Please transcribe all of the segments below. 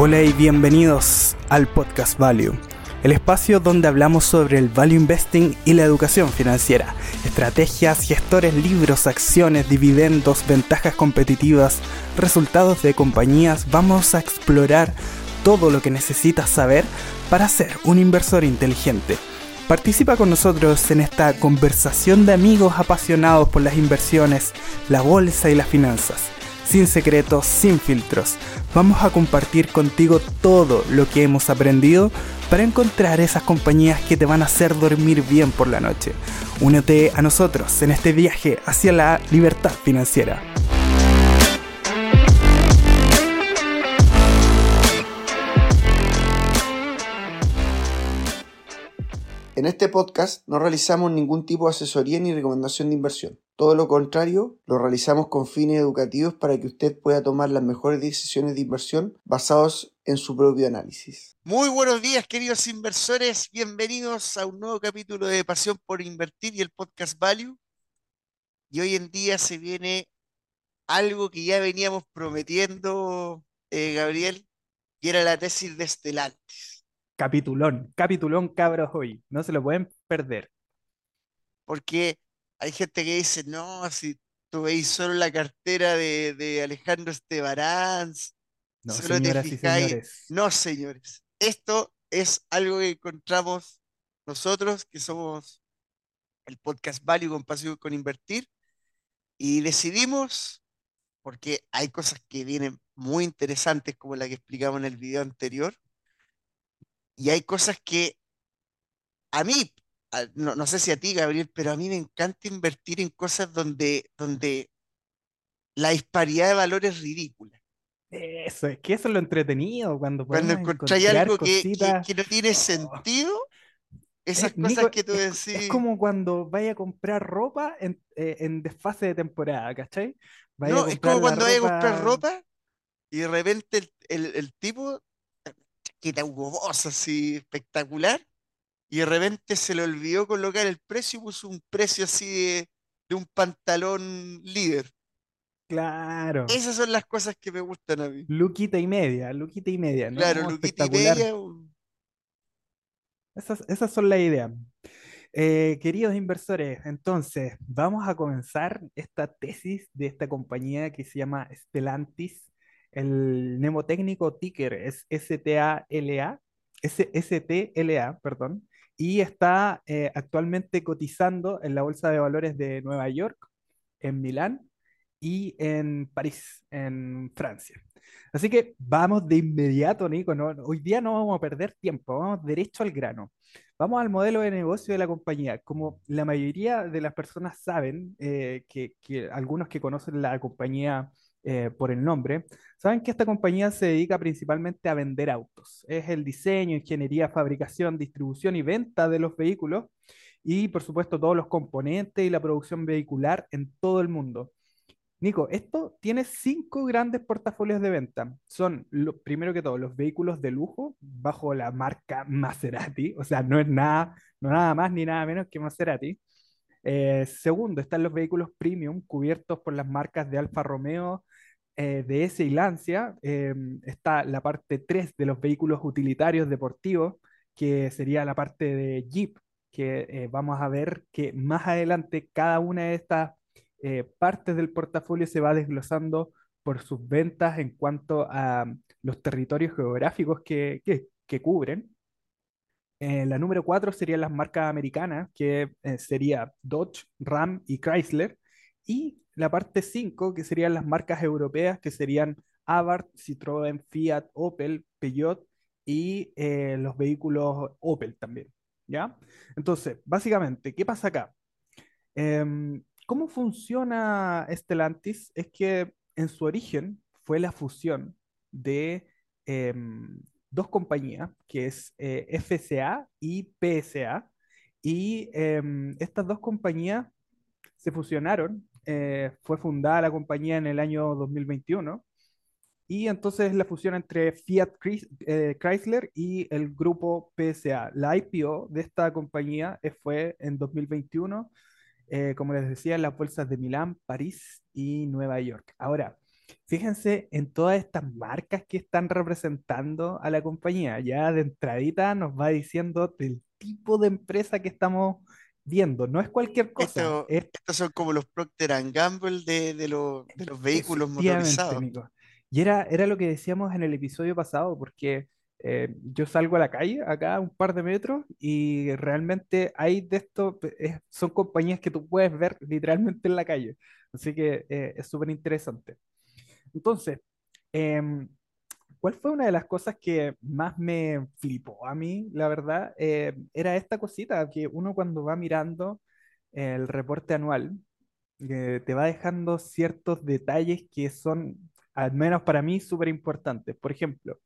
Hola y bienvenidos al Podcast Value, el espacio donde hablamos sobre el value investing y la educación financiera, estrategias, gestores, libros, acciones, dividendos, ventajas competitivas, resultados de compañías. Vamos a explorar todo lo que necesitas saber para ser un inversor inteligente. Participa con nosotros en esta conversación de amigos apasionados por las inversiones, la bolsa y las finanzas. Sin secretos, sin filtros. Vamos a compartir contigo todo lo que hemos aprendido para encontrar esas compañías que te van a hacer dormir bien por la noche. Únete a nosotros en este viaje hacia la libertad financiera. En este podcast no realizamos ningún tipo de asesoría ni recomendación de inversión. Todo lo contrario, lo realizamos con fines educativos para que usted pueda tomar las mejores decisiones de inversión basados en su propio análisis. Muy buenos días, queridos inversores. Bienvenidos a un nuevo capítulo de Pasión por Invertir y el podcast Value. Y hoy en día se viene algo que ya veníamos prometiendo, eh, Gabriel, y era la tesis de Estelantes. Capitulón, capitulón cabros hoy, no se lo pueden perder. Porque hay gente que dice, no, si tú veis solo la cartera de, Alejandro Estebaranz, no, solo te fijáis. No, señores, esto es algo que encontramos nosotros, que somos el podcast Value con Pasión con Invertir, y decidimos, porque hay cosas que vienen muy interesantes, como la que explicamos en el video anterior, y hay cosas que a mí, no, sé si a ti, Gabriel, pero a mí me encanta invertir en cosas donde, donde la disparidad de valores es ridícula. Eso, es que eso es lo entretenido, cuando Cuando encontráis algo que, que, no tiene oh. sentido, esas cosas que tú decís. Es, como cuando vaya a comprar ropa en, eh, en desfase de temporada, ¿cachai? no, es como cuando vaya a comprar ropa y de repente el, el, el tipo Hugo Boss así espectacular, y de repente se le olvidó colocar el precio y puso un precio así de, de un pantalón líder. Claro. Esas son las cosas que me gustan a mí. Luquita y media, luquita y media, ¿no? Claro, luquita y media. Esas, esas son las ideas. Eh, queridos inversores, entonces vamos a comenzar esta tesis de esta compañía que se llama Stellantis el mnemotécnico ticker es STALA, STLA, perdón, y está eh, actualmente cotizando en la Bolsa de Valores de Nueva York, en Milán y en París, en Francia. Así que vamos de inmediato, Nico. Hoy día no vamos a perder tiempo, vamos derecho al grano. Vamos al modelo de negocio de la compañía. Como la mayoría de las personas saben, eh, que, algunos que conocen la compañía eh, por el nombre, saben que esta compañía se dedica principalmente a vender autos. Es el diseño, ingeniería, fabricación, distribución y venta de los vehículos y por supuesto todos los componentes y la producción vehicular en todo el mundo. Nico, esto tiene cinco grandes portafolios de venta. Son, primero que todo, los vehículos de lujo bajo la marca Maserati, o sea, no es nada, no nada más ni nada menos que Maserati. Eh, segundo, están los vehículos premium cubiertos por las marcas de Alfa Romeo, eh, ese y Lancia em, está la parte 3 de los vehículos utilitarios deportivos, que sería la parte de Jeep, que eh, vamos a ver que más adelante cada una de estas eh, partes del portafolio se va desglosando por sus ventas en cuanto a los territorios geográficos que, que, cubren. La número 4 serían las marcas americanas, que sería Dodge, Ram y Chrysler. Y la parte 5, que serían las marcas europeas, que serían Abarth, Citroën, Fiat, Opel, Peugeot y eh, los vehículos Opel también. ¿Ya? Entonces, básicamente, ¿qué pasa acá? Em, ¿Cómo funciona Stellantis? Es que en su origen fue la fusión de em, dos compañías, que es eh, FCA y PSA, y em, estas dos compañías se fusionaron eh, fue fundada la compañía en el año 2021 y entonces la fusión entre Fiat eh, Chrysler y el grupo PSA. La IPO de esta compañía eh, fue en 2021, como les decía, en las bolsas de Milán, París y Nueva York. Ahora, Fíjense en todas estas marcas que están representando a la compañía. Ya de entradita nos va diciendo del tipo de empresa que estamos viendo. No es cualquier cosa, Esto, es estos son como los Procter and Gamble de, de, lo- de los vehículos motorizados. Nico. Y era, era lo que decíamos en el episodio pasado, porque eh, yo salgo a la calle, acá un par de metros, y realmente hay de esto, es- son compañías que tú puedes ver literalmente en la calle. Así que eh, es súper interesante. Entonces, em, ¿cuál fue una de las cosas que más me flipó a mí, la verdad? Eh, era esta cosita que uno cuando va mirando el reporte anual, eh, te va dejando ciertos detalles que son, al menos para mí, súper importantes. Por ejemplo,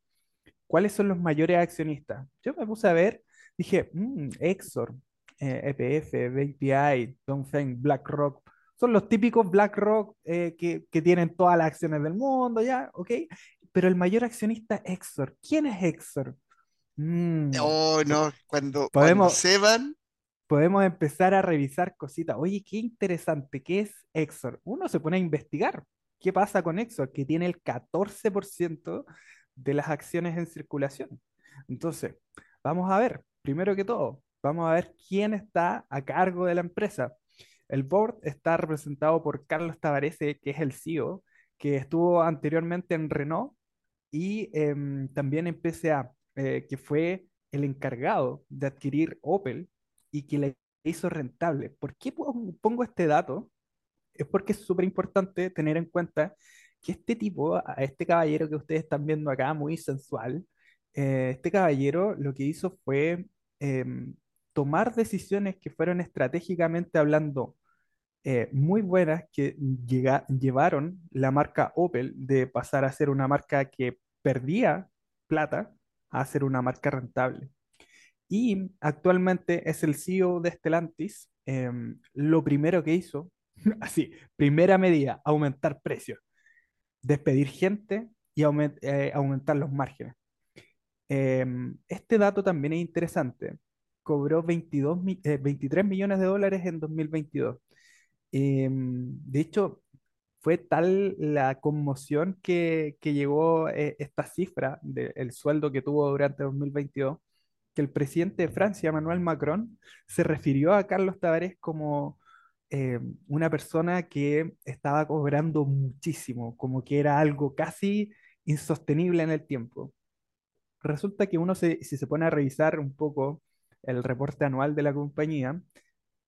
¿cuáles son los mayores accionistas? Yo me puse a ver, dije, mm, Exor, eh, EPF, BPI, Dongfeng, BlackRock, son los típicos BlackRock eh, que, que tienen todas las acciones del mundo, ¿ya? ¿Ok? Pero el mayor accionista es Exor. ¿Quién es Exor? Mm, Oh, no, cuando, cuando podemos, se van, podemos empezar a revisar cositas. Oye, qué interesante, ¿qué es Exor? Uno se pone a investigar. ¿Qué pasa con Exor? Que tiene el 14% de las acciones en circulación. Entonces, vamos a ver, primero que todo, vamos a ver quién está a cargo de la empresa. El board está representado por Carlos Tavarese, que es el CEO, que estuvo anteriormente en Renault y em, también en PSA, eh, que fue el encargado de adquirir Opel y que le hizo rentable. ¿Por qué pon- pongo este dato? Es porque es súper importante tener en cuenta que este tipo, este caballero que ustedes están viendo acá, muy sensual, eh, este caballero lo que hizo fue em, tomar decisiones que fueron estratégicamente hablando eh, muy buenas que llevaron la marca Opel de pasar a ser una marca que perdía plata a ser una marca rentable. Y actualmente es el CEO de Stellantis. Em, lo primero que hizo, así, primera medida, aumentar precios, despedir gente y eh, aumentar los márgenes. Em, este dato también es interesante. Cobró 22 mi- eh, 23 millones de dólares en 2022. Em, de hecho, fue tal la conmoción que, que llegó eh, esta cifra del sueldo que tuvo durante 2022, que el presidente de Francia, Emmanuel Macron, se refirió a Carlos Tavares como eh, una persona que estaba cobrando muchísimo, como que era algo casi insostenible en el tiempo. Resulta que uno, si se pone a revisar un poco el reporte anual de la compañía,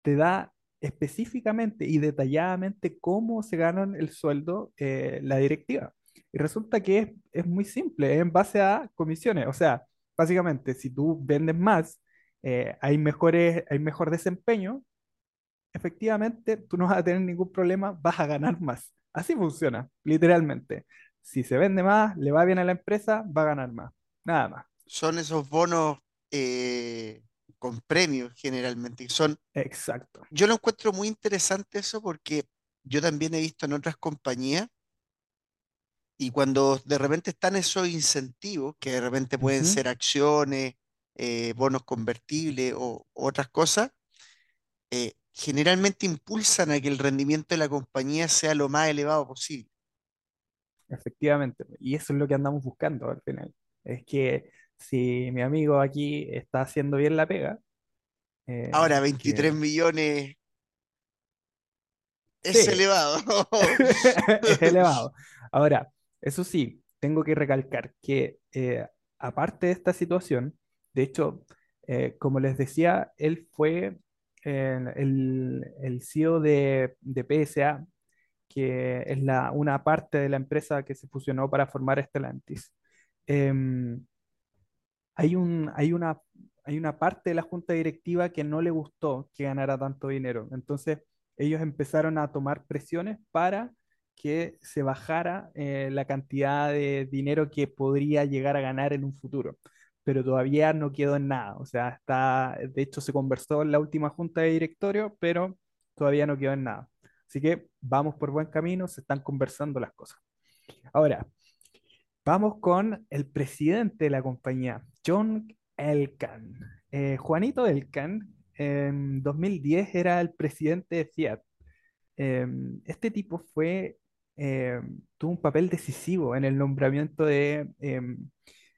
te da específicamente y detalladamente cómo se ganan el sueldo eh, la directiva. Y resulta que es, es muy simple, es en base a comisiones. O sea, básicamente, si tú vendes más, eh, hay mejores, hay mejor desempeño, efectivamente tú no vas a tener ningún problema, vas a ganar más. Así funciona, literalmente. Si se vende más, le va bien a la empresa, va a ganar más. Nada más. son esos bonos eh, con premios generalmente. y Son, Exacto. yo lo encuentro muy interesante eso porque yo también he visto en otras compañías y cuando de repente están esos incentivos, que de repente pueden ser acciones, eh, bonos convertibles o otras cosas, eh, generalmente impulsan a que el rendimiento de la compañía sea lo más elevado posible. Efectivamente, y eso es lo que andamos buscando al final. Es que si mi amigo aquí está haciendo bien la pega, Ahora, eh, 23 que millones es sí, elevado. es elevado. Ahora, eso sí, tengo que recalcar que eh, aparte de esta situación, de hecho, eh, como les decía, él fue eh, el, el CEO de, de PSA, que es la, una parte de la empresa que se fusionó para formar Stellantis. Em, hay un, hay una, hay una parte de la junta directiva que no le gustó que ganara tanto dinero. Entonces, ellos empezaron a tomar presiones para que se bajara eh, la cantidad de dinero que podría llegar a ganar en un futuro. Pero todavía no quedó en nada. O sea, está, de hecho, se conversó en la última junta de directorio, pero todavía no quedó en nada. Así que vamos por buen camino, se están conversando las cosas. Ahora, Vamos con el presidente de la compañía, John Elkann. Eh, Juanito Elkann, en 2010 era el presidente de Fiat. Eh, este tipo fue eh, tuvo un papel decisivo en el nombramiento de em,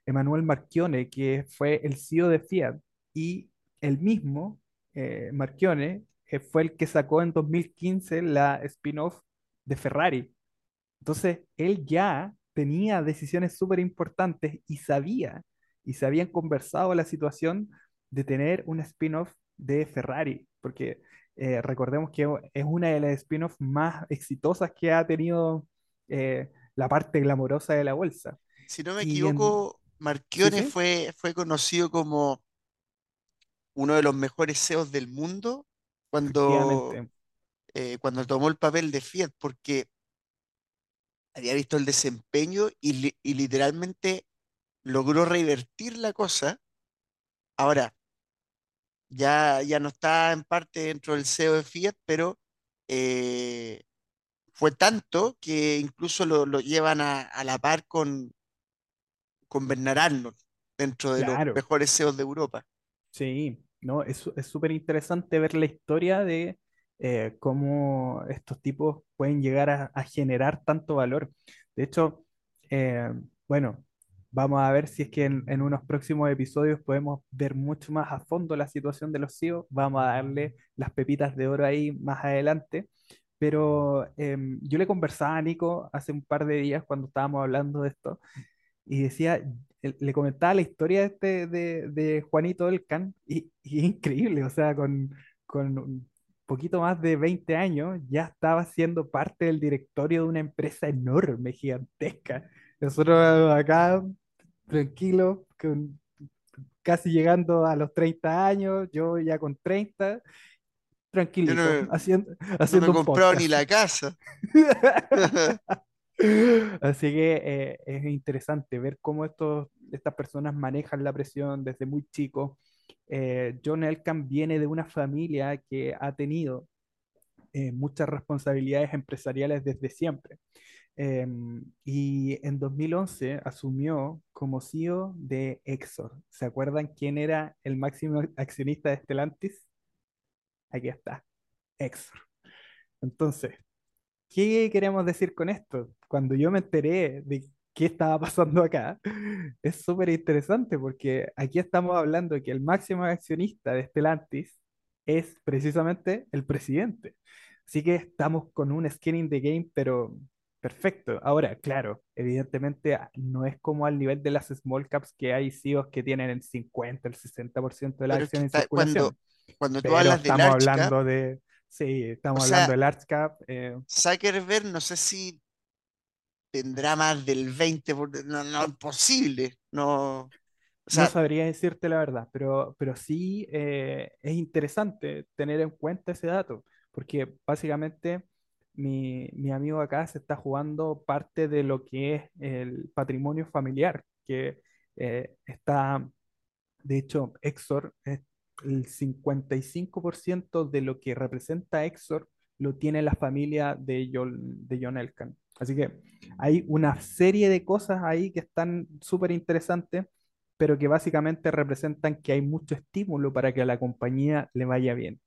Emmanuel Marchione, que fue el CEO de Fiat, y el mismo eh, Marchione eh, fue el que sacó en 2015 la spin-off de Ferrari. Entonces, él ya tenía decisiones súper importantes y sabía, y se habían conversado la situación de tener un spin-off de Ferrari, porque eh, recordemos que es una de las spin-offs más exitosas que ha tenido eh, la parte glamorosa de la bolsa. Si no me Y en... equivoco, sí, fue, fue conocido como uno de los mejores CEOs del mundo cuando, eh, cuando tomó el papel de Fiat, porque había visto el desempeño y, li- y literalmente logró revertir la cosa. Ahora, ya, ya no está en parte dentro del CEO de Fiat, pero eh, fue tanto que incluso lo, lo llevan a, a la par con, con Bernard Arnold dentro de los mejores CEOs de Europa. Sí, no, es su- es súper interesante ver la historia de eh, cómo estos tipos pueden llegar a, a generar tanto valor. De hecho, eh, bueno, vamos a ver si es que en, en unos próximos episodios podemos ver mucho más a fondo la situación de los CEOs. Vamos a darle las pepitas de oro ahí más adelante. Pero em, yo le conversaba a Nico hace un par de días cuando estábamos hablando de esto y decía, le comentaba la historia este, de, de Juanito Elkan y, y es increíble, o sea, con, con un poquito más de 20 años ya estaba siendo parte del directorio de una empresa enorme, gigantesca. Nosotros acá, tranquilos, con- casi llegando a los 30 años, yo ya con 30 Yo tranquilito, no, haciendo, no haciendo un comprado ni la casa. Así que eh, es interesante ver cómo estos, estas personas manejan la presión desde muy chicos. Eh, John Elkann viene de una familia que ha tenido eh, muchas responsabilidades empresariales desde siempre. Em, y en 2011 asumió como CEO de Exor. ¿Se acuerdan quién era el máximo accionista de Stellantis? Aquí está, Exor. Entonces, ¿Qué queremos decir con esto? Cuando yo me enteré de qué estaba pasando acá, es súper interesante porque aquí estamos hablando que el máximo accionista de Stellantis es precisamente el presidente. Así que estamos con un skin in the game, pero perfecto. Ahora, claro, evidentemente ah, no es como al nivel de las small caps que hay CEOs que tienen el 50, el 60% de que acciones en cuando, cuando tú hablas de estamos large cap, hablando de, sí, estamos hablando sea, de large cap. eh, Zuckerberg no sé si tendrá más del 20%, por- no, no, imposible. No, o No sabría decirte la verdad, pero, pero sí eh, es interesante tener en cuenta ese dato, porque básicamente mi, mi amigo acá se está jugando parte de lo que es el patrimonio familiar, que eh, está, de hecho, Exor, es el 55% de lo que representa Exor lo tiene la familia de John, de John Elkann. Así que hay una serie de cosas ahí que están súper interesantes pero que básicamente representan que hay mucho estímulo para que a la compañía le vaya bien.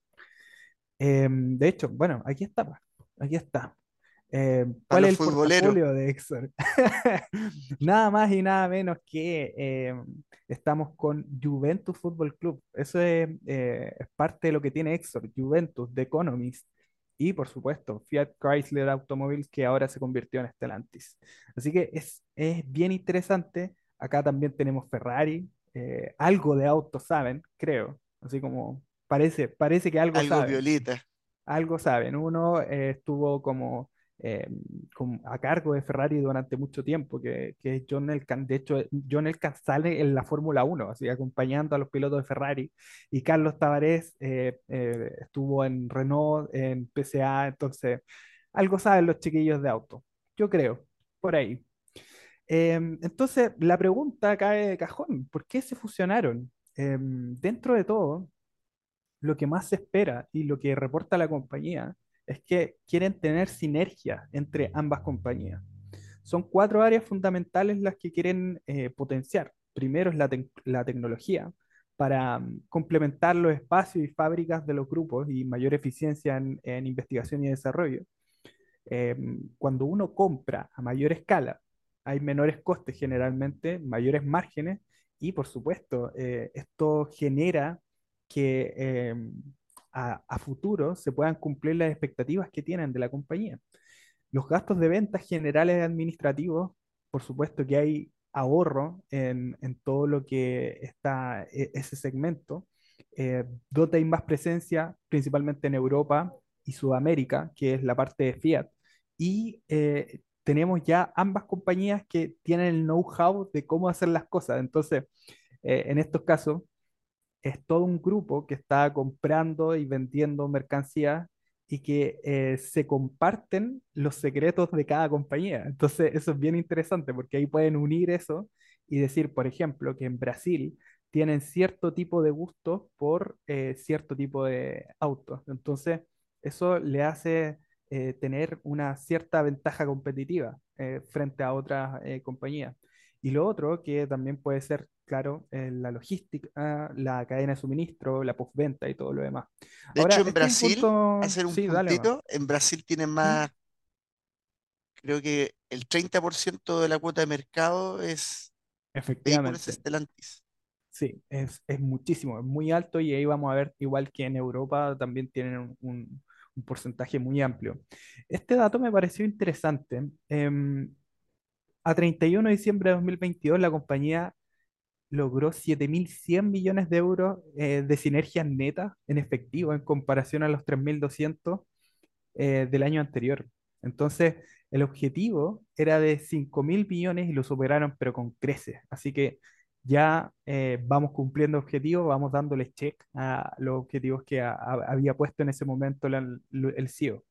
Em, de hecho, bueno, aquí está, pa, aquí está. A ¿cuál es el portafolio de Exxon? Nada más y nada menos que em, estamos con Juventus Fútbol Club. Eso es, eh, es parte de lo que tiene Exxon, Juventus, The Economist. Y por supuesto, Fiat Chrysler Automobiles, que ahora se convirtió en Stellantis. Así que es, es bien interesante. Acá también tenemos Ferrari, eh, algo de autos saben, creo. Así como parece, parece que algo algo saben violeta. Algo saben. Uno eh, estuvo como, eh, como a cargo de Ferrari durante mucho tiempo, que, que es John Elkann. De hecho, John Elkann sale en la Fórmula Uno, así acompañando a los pilotos de Ferrari. Y Carlos Tavares eh, eh, estuvo en Renault, en PSA, entonces algo saben los chiquillos de auto. Yo creo, por ahí. Em, entonces, la pregunta cae de cajón, ¿por qué se fusionaron? Em, dentro de todo, lo que más se espera y lo que reporta la compañía es que quieren tener sinergia entre ambas compañías. Son cuatro áreas fundamentales las que quieren eh, potenciar. Primero es la, tec- la tecnología para mm, complementar los espacios y fábricas de los grupos y mayor eficiencia en, investigación y desarrollo. Em, cuando uno compra a mayor escala, hay menores costes generalmente, mayores márgenes y por supuesto, eh, esto genera que em, a, a futuro se puedan cumplir las expectativas que tienen de la compañía. Los gastos de ventas generales administrativos, por supuesto que hay ahorro en, en todo lo que está e- ese segmento. Eh, donde hay más presencia, principalmente en Europa y Sudamérica, que es la parte de Fiat. Y eh, tenemos ya ambas compañías que tienen el know-how de cómo hacer las cosas. Entonces, eh, en estos casos, es todo un grupo que está comprando y vendiendo mercancías y que eh, se comparten los secretos de cada compañía. Entonces, eso es bien interesante porque ahí pueden unir eso y decir, por ejemplo, que en Brasil tienen cierto tipo de gusto por eh, cierto tipo de autos. Entonces, eso le hace eh, tener una cierta ventaja competitiva frente a otras compañías. Y lo otro que también puede ser, claro, eh, la logística, la cadena de suministro, la postventa y todo lo demás. De Ahora, hecho, en este Brasil, punto, hacer un sí, puntito, en Brasil tienen más, creo que el 30% de la cuota de mercado es vehículos Efectivamente, Stellantis. sí, es, es muchísimo, es muy alto y ahí vamos a ver, igual que en Europa, también tienen un, un- un porcentaje muy amplio. Este dato me pareció interesante. Em, a 31 de diciembre de 2022, la compañía logró 7.100 millones de euros eh, de sinergias netas en efectivo en comparación a los 3.200 eh, del año anterior. Entonces, el objetivo era de 5.000 millones y lo superaron, pero con creces. Así que ya eh, vamos cumpliendo objetivos, vamos dándole check a los objetivos que a- a- había puesto en ese momento el CEO.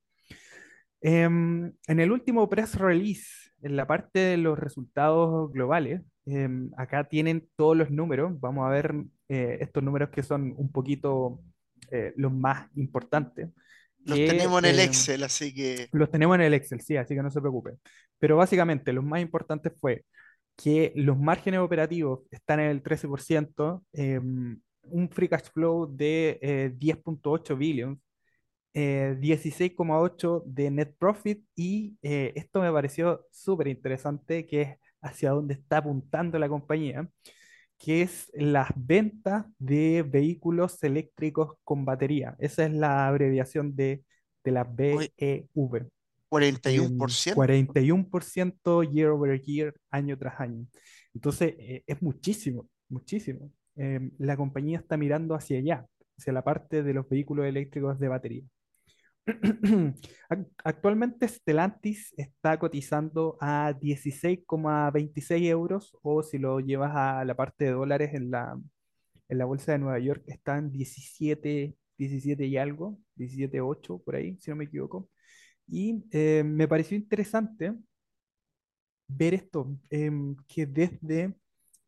Em, en el último press release, en la parte de los resultados globales, em, acá tienen todos los números. Vamos a ver eh, estos números que son un poquito eh, los más importantes, Los que tenemos en el em, Excel, así que los tenemos en el Excel, sí, así que no se preocupen. Pero básicamente, los más importantes fue que los márgenes operativos están en el 13%, em, un free cash flow de eh, 10.8 billion eh, 16,8 de net profit y eh, esto me pareció súper interesante, que es hacia dónde está apuntando la compañía, que es las ventas de vehículos eléctricos con batería. Esa es la abreviación de, de la BEV. em, 41%. 41% year over year, año tras año. Entonces, eh, es muchísimo, muchísimo. Em, la compañía está mirando hacia allá, hacia la parte de los vehículos eléctricos de batería. Ac- Actualmente Stellantis está cotizando a 16,26 euros o si lo llevas a la parte de dólares en la, en la bolsa de Nueva York está en 17, 17 y algo, 17,8 por ahí, si no me equivoco. Y eh, me pareció interesante ver esto, em, que desde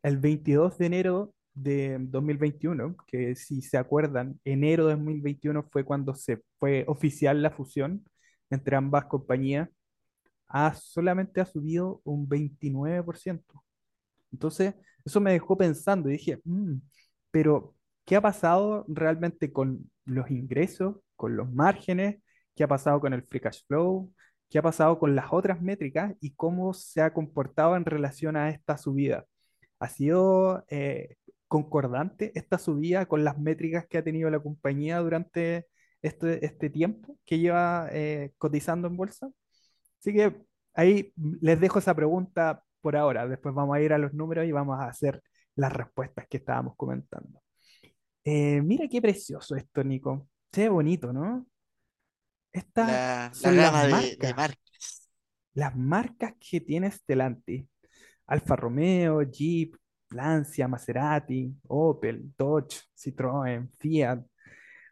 el 22 de enero de 2021, que si se acuerdan, enero de 2021 fue cuando se fue oficial la fusión entre ambas compañías, ha, solamente ha subido un 29%. Entonces, eso me dejó pensando y dije, "Mm, pero ¿qué ha pasado realmente con los ingresos, con los márgenes? ¿Qué ha pasado con el free cash flow? ¿Qué ha pasado con las otras métricas y cómo se ha comportado en relación a esta subida? ¿Ha sido eh, concordante esta subida con las métricas que ha tenido la compañía durante este, este tiempo que lleva eh, cotizando en bolsa? Así que ahí les dejo esa pregunta por ahora. Después vamos a ir a los números y vamos a hacer las respuestas que estábamos comentando. Eh, mira qué precioso esto, Nico. Se ve bonito, ¿no? Estas La, la son las gama de, de marcas, marcas. las marcas que tiene Stellantis. Alfa Romeo, Jeep, Lancia, Maserati, Opel, Dodge, Citroën, Fiat,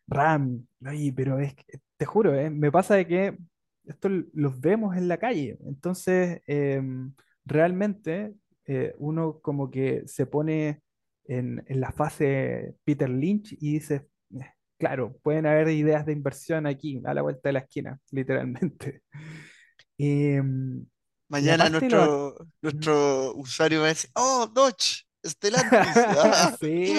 Ram. Pero es que, te juro, eh, me pasa de que esto los vemos en la calle. Entonces, em, realmente eh, uno como que se pone en, en la fase Peter Lynch y dice, "Eh, claro, pueden haber ideas de inversión aquí, a la vuelta de la esquina, literalmente. Em, Mañana nuestro, nuestro usuario va a decir, oh, Dodge, Stellantis. Sí,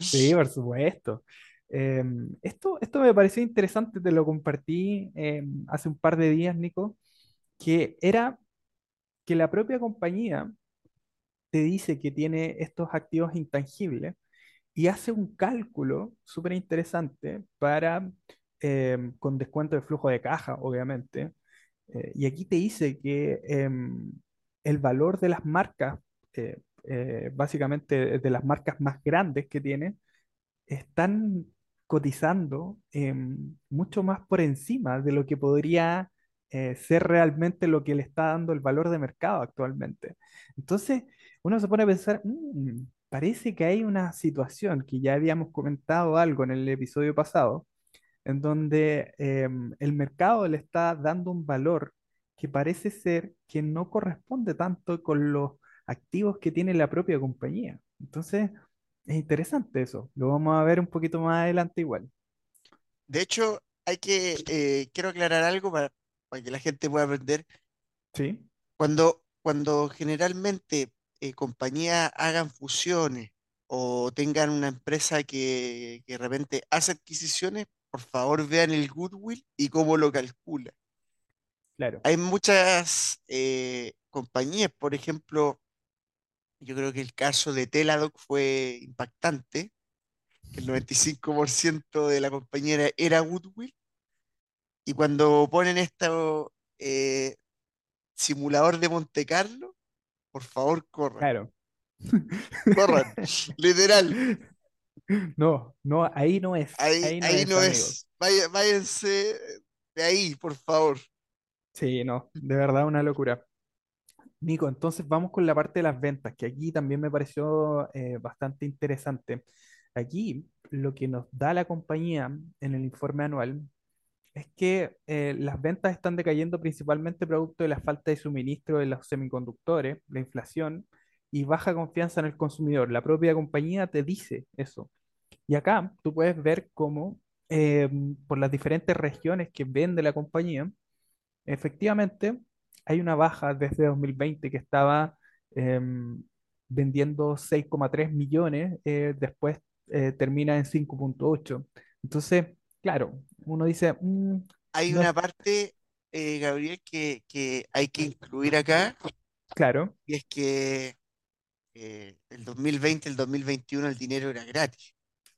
sí, por supuesto. Em, esto, esto me pareció interesante, te lo compartí em, hace un par de días, Nico, que era que la propia compañía te dice que tiene estos activos intangibles y hace un cálculo súper interesante para, eh, con descuento de flujo de caja, obviamente. Eh, y aquí te dice que em, el valor de las marcas, eh, eh, básicamente de las marcas más grandes que tiene, están cotizando em, mucho más por encima de lo que podría eh, ser realmente lo que le está dando el valor de mercado actualmente. Entonces, uno se pone a pensar, "Mm, parece que hay una situación que ya habíamos comentado algo en el episodio pasado, en donde em, el mercado le está dando un valor que parece ser que no corresponde tanto con los activos que tiene la propia compañía. Entonces, es interesante eso. Lo vamos a ver un poquito más adelante igual. De hecho, hay que, eh, quiero aclarar algo para, para que la gente pueda aprender. Sí, Cuando, cuando generalmente eh, compañías hagan fusiones o tengan una empresa que, que de repente hace adquisiciones, por favor vean el goodwill y cómo lo calcula. claro. Hay muchas eh, compañías, por ejemplo, yo creo que el caso de Teladoc fue impactante, el 95% de la compañía era, goodwill, y cuando ponen este simulador de Monte Carlo, por favor corran, Claro. corran, literal, No, no, ahí no es, ahí, ahí no ahí es, no es, váyanse de ahí, por favor. Sí, no, de verdad una locura. Nico, entonces vamos con la parte de las ventas, que aquí también me pareció eh, bastante interesante. Aquí lo que nos da la compañía en el informe anual es que eh, las ventas están decayendo principalmente producto de la falta de suministro de los semiconductores, la inflación y baja confianza en el consumidor. La propia compañía te dice eso. Y acá tú puedes ver cómo eh, por las diferentes regiones que vende la compañía, efectivamente hay una baja desde 2020 que estaba em, vendiendo 6,3 millones, eh, después eh, termina en 5.8. Entonces, claro, uno dice, "Mm, Hay no una parte, eh, Gabriel, que, que hay que incluir acá, claro, y es que eh, el 2020, el 2021 el dinero era gratis.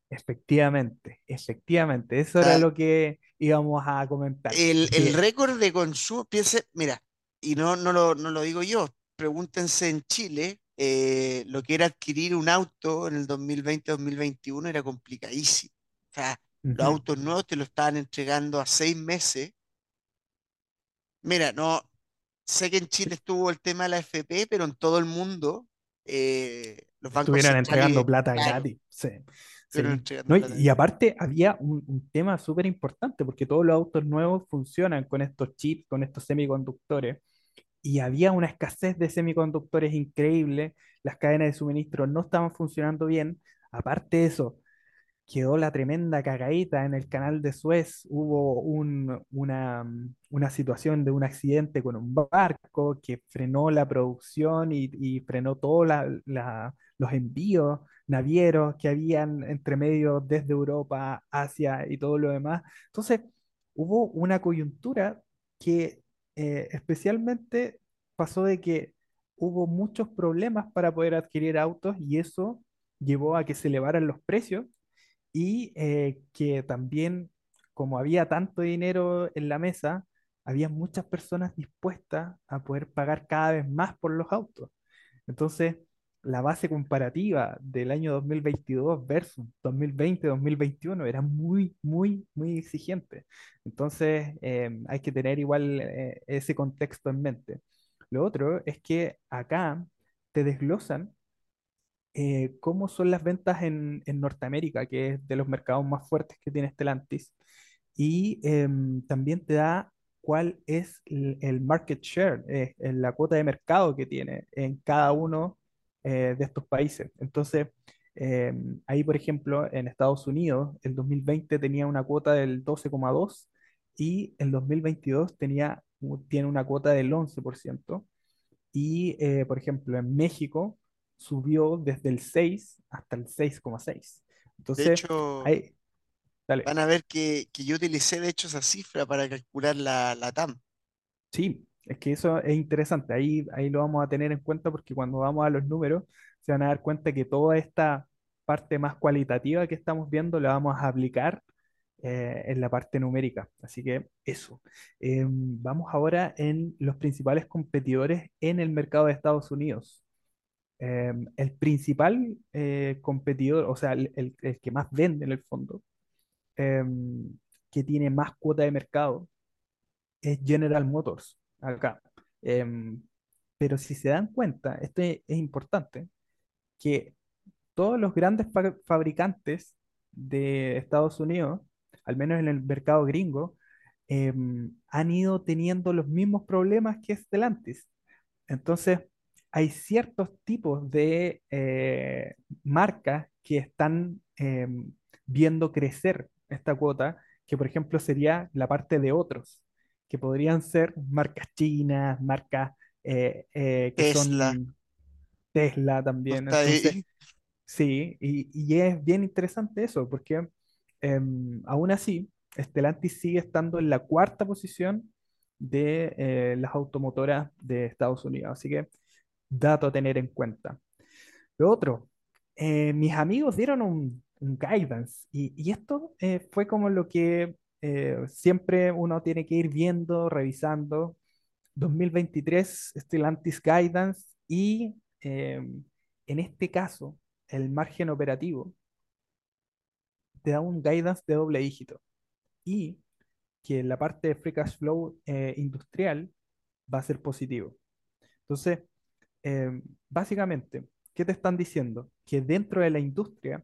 efectivamente, efectivamente, eso era lo que íbamos a comentar, el, récord de consumo, piense, mira, y no, no lo, no lo digo yo, pregúntense en Chile, eh, lo que era adquirir un auto en el 2020-2021 era complicadísimo. O sea, los ujú, autos nuevos te lo estaban entregando a seis meses. Mira, no, sé que en Chile estuvo el tema de la FP, pero en todo el mundo eh, los bancos estuvieran entregando plata gratis. Sí, sí. No, y, aparte había un, un tema súper importante porque todos los autos nuevos funcionan con estos chips, con estos semiconductores, y había una escasez de semiconductores increíble, las cadenas de suministro no estaban funcionando bien. Aparte de eso, quedó la tremenda cagadita en el canal de Suez. Hubo un- una, una situación de un accidente con un barco que frenó la producción y, y frenó todos los envíos navieros que habían entre medio desde Europa, Asia y todo lo demás. Entonces, hubo una coyuntura que eh, especialmente pasó de que hubo muchos problemas para poder adquirir autos y eso llevó a que se elevaran los precios y eh, que también, como había tanto dinero en la mesa, había muchas personas dispuestas a poder pagar cada vez más por los autos. Entonces, la base comparativa del año 2022 versus 2020-2021 era muy, muy, muy exigente. Entonces, eh, hay que tener igual eh, ese contexto en mente. Lo otro es que acá te desglosan eh, cómo son las ventas en, en Norteamérica, que es de los mercados más fuertes que tiene Stellantis, y em, también te da cuál es el, el market share, eh, la cuota de mercado que tiene en cada uno eh, de estos países. Entonces, em, ahí, por ejemplo, en Estados Unidos, el 2020 tenía una cuota del 12,2 y el 2022 tenía, tiene una cuota del 11%. Y, eh, por ejemplo, en México subió desde el 6 hasta el 6,6. De Entonces, hecho, ahí, dale. van a ver que, que yo utilicé de hecho esa cifra para calcular la, la TAM. Sí, Es que eso es interesante, ahí, ahí lo vamos a tener en cuenta porque cuando vamos a los números se van a dar cuenta que toda esta parte más cualitativa que estamos viendo la vamos a aplicar eh, en la parte numérica. Así que eso. Em, vamos ahora en los principales competidores en el mercado de Estados Unidos. Em, el principal eh, competidor, o sea, el, el- el que más vende en el fondo, em, que tiene más cuota de mercado, es General Motors, acá. Em, pero si se dan cuenta, esto es, importante, que todos los grandes fa- fabricantes de Estados Unidos, al menos en el mercado gringo, em, han ido teniendo los mismos problemas que Stellantis. Entonces, hay ciertos tipos de eh, marcas que están em, viendo crecer esta cuota, que por ejemplo sería la parte de otros, que podrían ser marcas chinas, marcas eh, eh, que Tesla, son Tesla también. Entonces, sí, y, y es bien interesante eso, porque em, aún así, Stellantis sigue estando en la cuarta posición de eh, las automotoras de Estados Unidos. Así que dato a tener en cuenta. Lo otro, eh, mis amigos dieron un, un guidance y, y esto eh, fue como lo que eh, siempre uno tiene que ir viendo, revisando. 2023 Stellantis Guidance y eh, en este caso el margen operativo te da un guidance de doble dígito y que la parte de free cash flow eh, industrial va a ser positivo. Entonces, eh, básicamente, ¿qué te están diciendo? Que dentro de la industria,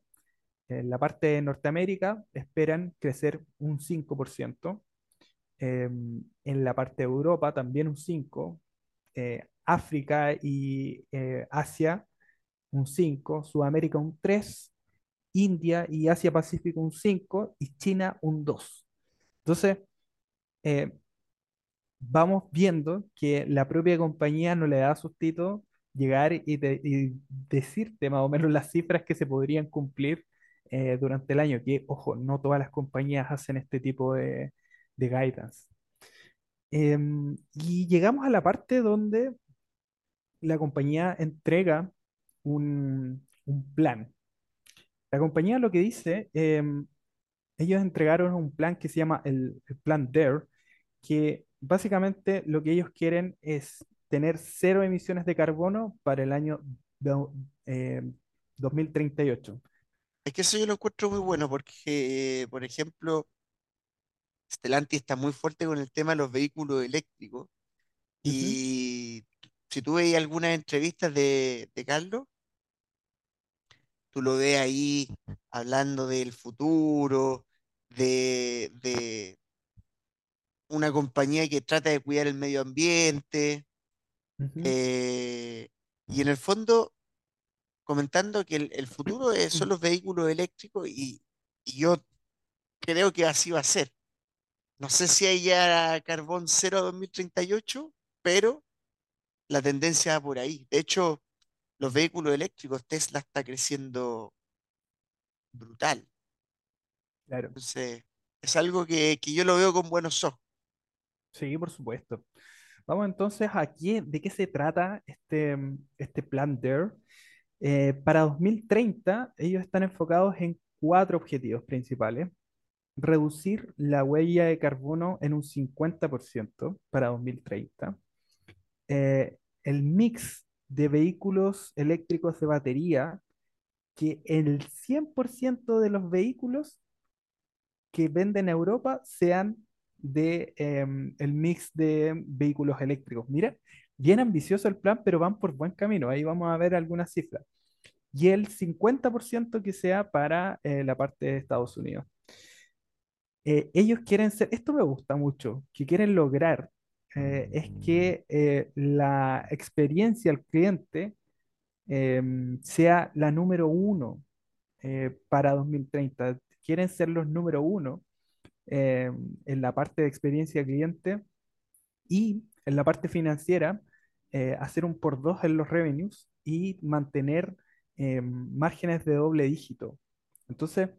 en la parte de Norteamérica, esperan crecer un 5%, eh, en la parte de Europa también un 5%, eh, África y eh, Asia un 5%, Sudamérica un 3%, India y Asia Pacífico un 5% y China un 2%. Entonces, eh, vamos viendo que la propia compañía no le da sustito llegar y decirte más o menos las cifras que se podrían cumplir eh, durante el año, que, ojo, no todas las compañías hacen este tipo de, de guidance. Em, y llegamos a la parte donde la compañía entrega un, un plan. La compañía lo que dice, em, ellos entregaron un plan que se llama el, plan DARE, que básicamente lo que ellos quieren es tener cero emisiones de carbono para el año eh, 2038. Es que eso yo lo encuentro muy bueno porque, por ejemplo, Stellantis está muy fuerte con el tema de los vehículos eléctricos y si tú veis algunas entrevistas de, de Carlos, tú lo ves ahí hablando del futuro, de, de una compañía que trata de cuidar el medio ambiente eh, y en el fondo comentando que el, el futuro es- son los vehículos eléctricos y, y yo creo que así va a ser. No sé si hay ya carbón cero a 2038, pero la tendencia va por ahí. De hecho, los vehículos eléctricos, Tesla está creciendo brutal. Claro, Entonces, es algo que, que yo lo veo con buenos ojos. sí, por supuesto. Vamos entonces aquí, ¿de qué se trata este, este plan DARE? Eh, para 2030, ellos están enfocados en cuatro objetivos principales. Reducir la huella de carbono en un 50% para 2030. Eh, el mix de vehículos eléctricos de batería, que el 100% de los vehículos que venden en Europa sean de em, el mix de vehículos eléctricos. Mira, bien ambicioso el plan, pero van por buen camino. Ahí vamos a ver algunas cifras. Y el 50% que sea para eh, la parte de Estados Unidos. Eh, ellos quieren ser, esto me gusta mucho, que quieren lograr eh, es que la experiencia al cliente em, sea la número uno para 2030. Quieren ser los número uno eh, en la parte de experiencia cliente y en la parte financiera, eh, hacer un por dos en los revenues y mantener eh, márgenes de doble dígito. Entonces,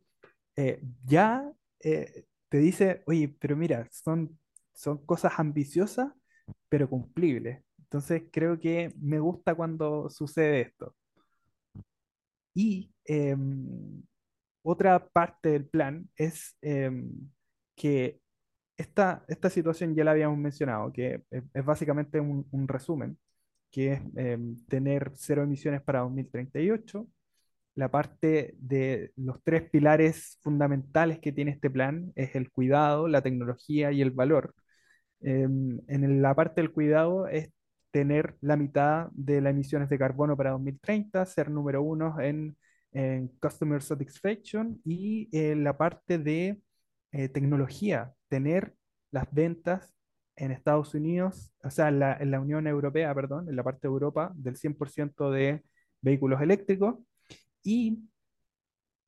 eh, ya te dice, oye, pero mira, son, son cosas ambiciosas, pero cumplibles. Entonces creo que me gusta cuando sucede esto. Y em, otra parte del plan es em, que esta, esta situación ya la habíamos mencionado, que es, básicamente un resumen, que es em, tener cero emisiones para 2038. La parte de los tres pilares fundamentales que tiene este plan es el cuidado, la tecnología y el valor. Em, en la parte del cuidado es tener la mitad de las emisiones de carbono para 2030, ser número uno en, Customer Satisfaction y en la parte de eh, tecnología, tener las ventas en Estados Unidos, o sea, en la, en la Unión Europea, perdón, en la parte de Europa, del 100% de vehículos eléctricos y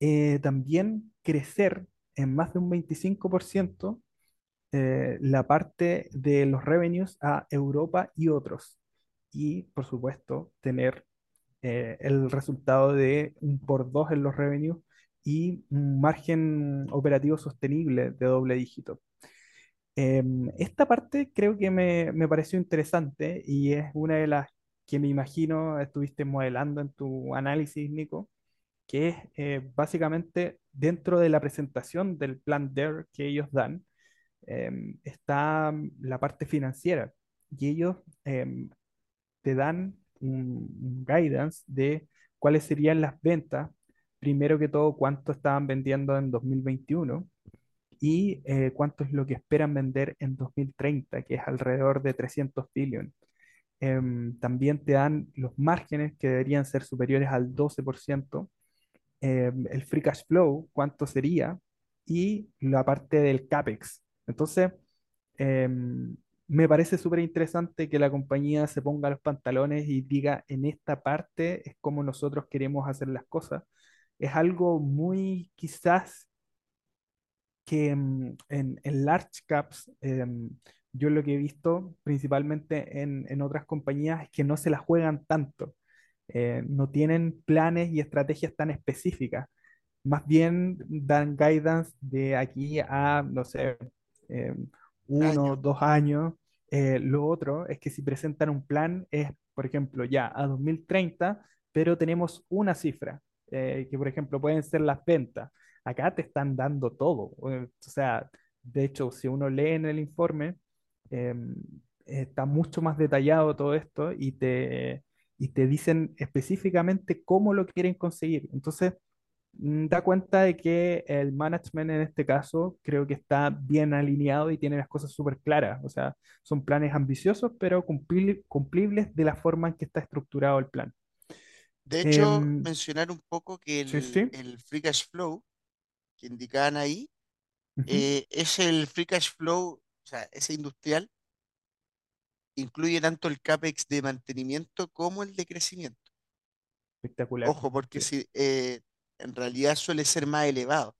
eh, también crecer en más de un 25% eh, la parte de los revenues a Europa y otros. Y, por supuesto, tener eh, el resultado de un por dos en los revenues y un margen operativo sostenible de doble dígito. Em, esta parte creo que me, me pareció interesante y es una de las que me imagino estuviste modelando en tu análisis, Nico, que es eh, básicamente dentro de la presentación del plan DARE que ellos dan, em, está la parte financiera y ellos em, te dan un guidance de cuáles serían las ventas, primero que todo cuánto estaban vendiendo en 2021 y eh, cuánto es lo que esperan vender en 2030, que es alrededor de 300 billones. Em, también te dan los márgenes que deberían ser superiores al 12%, em, el free cash flow, cuánto sería, y la parte del CAPEX. Entonces, em, me parece súper interesante que la compañía se ponga los pantalones y diga, en esta parte es como nosotros queremos hacer las cosas. Es algo muy quizás que mm, en, en large caps, em, yo lo que he visto principalmente en, en otras compañías es que no se la juegan tanto, eh, no tienen planes y estrategias tan específicas, más bien dan guidance de aquí a, no sé, Un uno, año. dos años. Eh, lo otro es que si presentan un plan es, por ejemplo, ya a 2030, pero tenemos una cifra, eh, que por ejemplo pueden ser las ventas. Acá te están dando todo. eh, O sea, de hecho, si uno lee en el informe, em, está mucho más detallado todo esto y te, y te dicen específicamente cómo lo quieren conseguir. Entonces, mm, da cuenta de que el management en este caso creo que está bien alineado y tiene las cosas súper claras. O sea, son planes ambiciosos, pero cumpli- cumplibles de la forma en que está estructurado el plan. De hecho, Em, mencionar un poco que sí, el, sí. el free cash flow que indicaban ahí eh, es el free cash flow, o sea, ese industrial incluye tanto el CAPEX de mantenimiento como el de crecimiento. Espectacular. Ojo, porque Sí. si, eh, en realidad suele ser más elevado.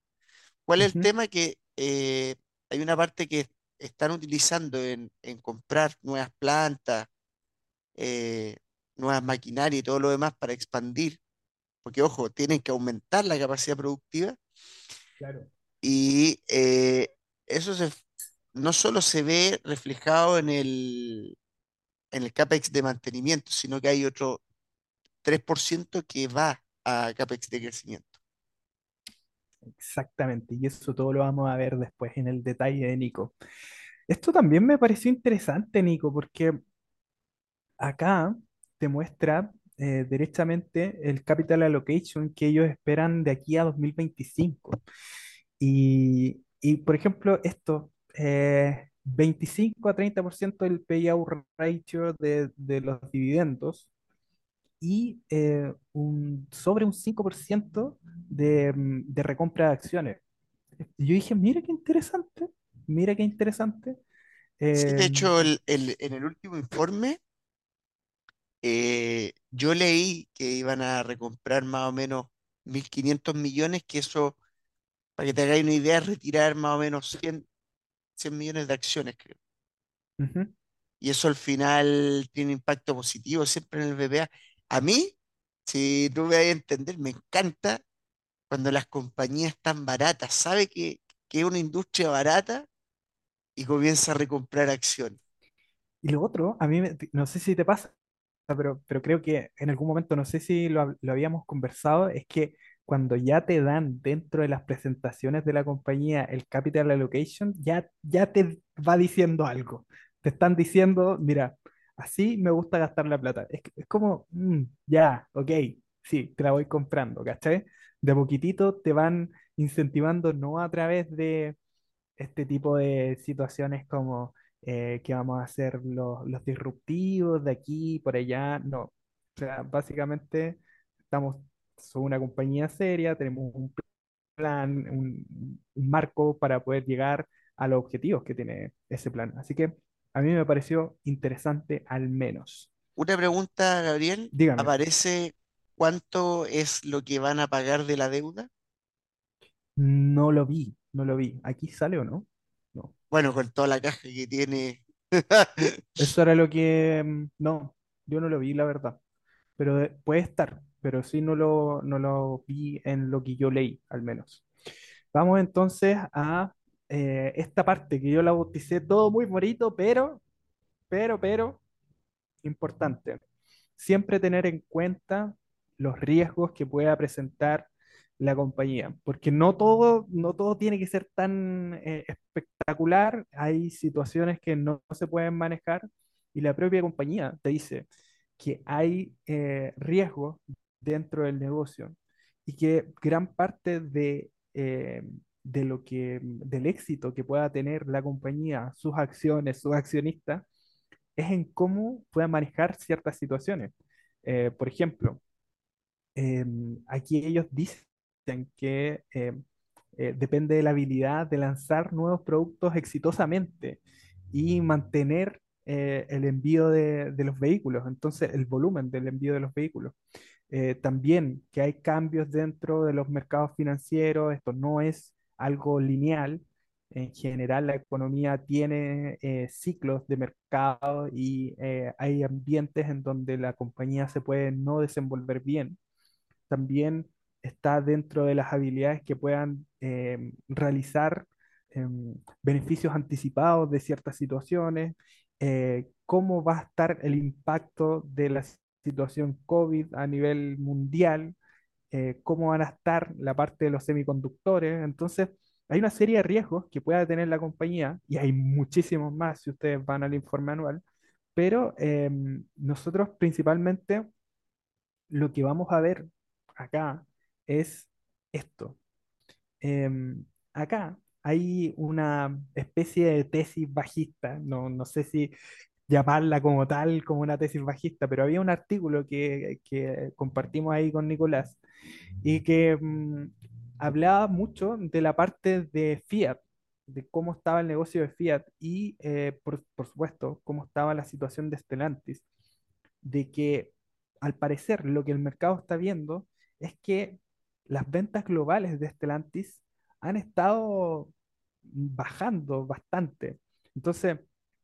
¿Cuál es el tema? Que eh, hay una parte que están utilizando en, en comprar nuevas plantas, eh, nuevas maquinarias y todo lo demás para expandir, porque ojo, tienen que aumentar la capacidad productiva Claro. y eh, eso se, no solo se ve reflejado en el, en el CAPEX de mantenimiento, sino que hay otro 3% que va a CAPEX de crecimiento. Exactamente, y eso todo lo vamos a ver después en el detalle de Nico. Esto también me pareció interesante, Nico, porque acá te muestra eh, derechamente el capital allocation que ellos esperan de aquí a 2025. Y, y, por ejemplo, esto, eh, 25 a 30% del payout ratio de, de los dividendos y eh, un, sobre un 5% de, mm, de recompra de acciones. Yo dije, mira qué interesante, mira qué interesante. Sí, Eh, de hecho, el- el- en el último informe eh, yo leí que iban a recomprar más o menos 1.500 millones, que eso, para que te hagáis una idea, es retirar más o menos 100, 100 millones de acciones, creo. Y eso al final tiene impacto positivo siempre en el BPA. A mí, si tú me vas a entender, me encanta cuando las compañías están baratas, sabe que, que es una industria barata y comienza a recomprar acciones. y lo otro, a mí, me- no sé si te pasa, pero, pero creo que en algún momento, no sé si lo, lo habíamos conversado, es que cuando ya te dan dentro de las presentaciones de la compañía el capital allocation, ya, ya te va diciendo algo. Te están diciendo, mira, así me gusta gastar la plata. Es, es como, mm, ya, ok, sí, te la voy comprando, ¿cachai? De poquitito te van incentivando no a través de este tipo de situaciones como eh, que vamos a hacer los, los disruptivos de aquí por allá. No, o sea, básicamente estamos, somos una compañía seria, tenemos un plan, un, un marco para poder llegar a los objetivos que tiene ese plan. Así que a mí me pareció interesante al menos. Una pregunta, Gabriel. Dígame, ¿Aparece cuánto es lo que van a pagar de la deuda? no lo vi, no lo vi. ¿Aquí sale o no? No. Bueno, con toda la caja que tiene. Eso era lo que... mm, No, yo no lo vi, la verdad. pero de- puede estar, pero sí no lo, no lo vi en lo que yo leí, al menos. Vamos entonces a eh, esta parte que yo la bauticé todo muy bonito, pero, pero, pero, importante. Siempre tener en cuenta los riesgos que pueda presentar la compañía, porque no todo, no todo tiene que ser tan eh, espectacular, hay situaciones que no se pueden manejar y la propia compañía te dice que hay eh, riesgos dentro del negocio y que gran parte de, eh, de lo que, del éxito que pueda tener la compañía, sus acciones, sus accionistas, es en cómo pueda manejar ciertas situaciones. Eh, por ejemplo, eh, aquí ellos dicen que eh, eh, depende de la habilidad de lanzar nuevos productos exitosamente y mantener eh, el envío de, los vehículos, entonces el volumen del envío de los vehículos. Eh, también que hay cambios dentro de los mercados financieros, esto no es algo lineal. En general, la economía tiene ciclos de mercado y hay ambientes en donde la compañía se puede no desenvolver bien también está dentro de las habilidades que puedan eh, realizar em, beneficios anticipados de ciertas situaciones, eh, cómo va a estar el impacto de la situación COVID a nivel mundial, eh, cómo van a estar la parte de los semiconductores. Entonces, hay una serie de riesgos que pueda tener la compañía y hay muchísimos más si ustedes van al informe anual, pero em, nosotros principalmente lo que vamos a ver acá es esto. Em, acá hay una especie de tesis bajista, no, no sé si llamarla como tal, como una tesis bajista, pero había un artículo que, que compartimos ahí con Nicolás y que mm, hablaba mucho de la parte de Fiat, de cómo estaba el negocio de Fiat y, eh, por, por supuesto, cómo estaba la situación de Stellantis de que al parecer lo que el mercado está viendo es que las ventas globales de Stellantis han estado bajando bastante. Entonces,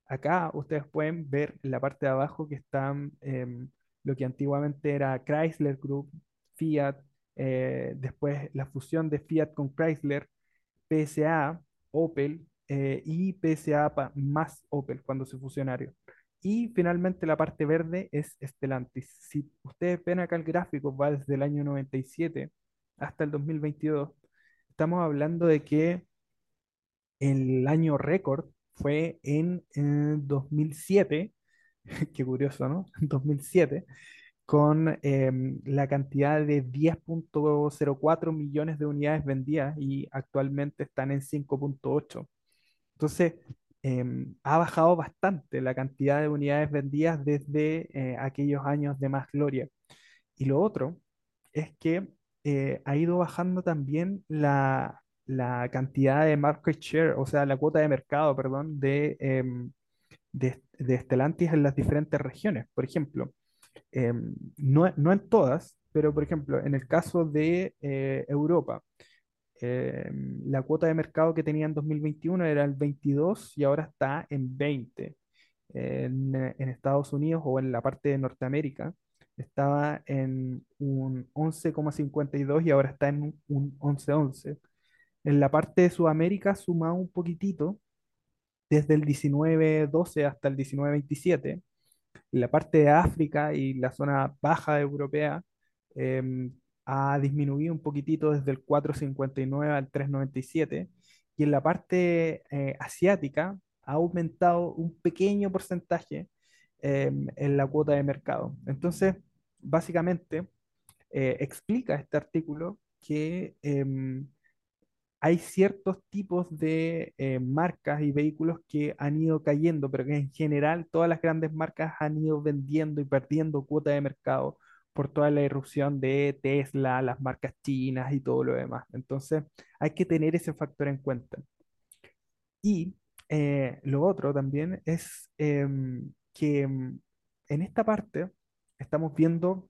acá ustedes pueden ver en la parte de abajo que están em, lo que antiguamente era Chrysler Group, Fiat, eh, después la fusión de Fiat con Chrysler, PSA, Opel eh, y PSA más Opel cuando se fusionaron. Y finalmente la parte verde es Stellantis. Si ustedes ven acá el gráfico, va desde el año 97 hasta el 2022. Estamos hablando de que el año récord fue en eh, 2007, qué curioso, ¿no? 2007, con em, la cantidad de 10.04 millones de unidades vendidas y actualmente están en 5.8. Entonces, em, ha bajado bastante la cantidad de unidades vendidas desde eh, aquellos años de más gloria. Y lo otro es que eh, ha ido bajando también la, la cantidad de market share, o sea, la cuota de mercado, perdón, de, em, de, de Stellantis en las diferentes regiones. Por ejemplo, em, no, no en todas, pero por ejemplo, en el caso de eh, Europa, eh, la cuota de mercado que tenía en 2021 era el 22 y ahora está en 20. En, eh, en Estados Unidos o en la parte de Norteamérica estaba en un 11,52 y ahora está en un 11,11. En la parte de Sudamérica suma un poquitito, desde el 1912 hasta el 1927. La parte de África y la zona baja europea em, ha disminuido un poquitito desde el 4,59 al 3,97 y en la parte eh, asiática ha aumentado un pequeño porcentaje em, en la cuota de mercado. Entonces, básicamente, eh, explica este artículo que em, hay ciertos tipos de eh, marcas y vehículos que han ido cayendo, pero que en general todas las grandes marcas han ido vendiendo y perdiendo cuota de mercado por toda la irrupción de Tesla, las marcas chinas y todo lo demás. Entonces, hay que tener ese factor en cuenta. Y eh, lo otro también es em, que em, en esta parte estamos viendo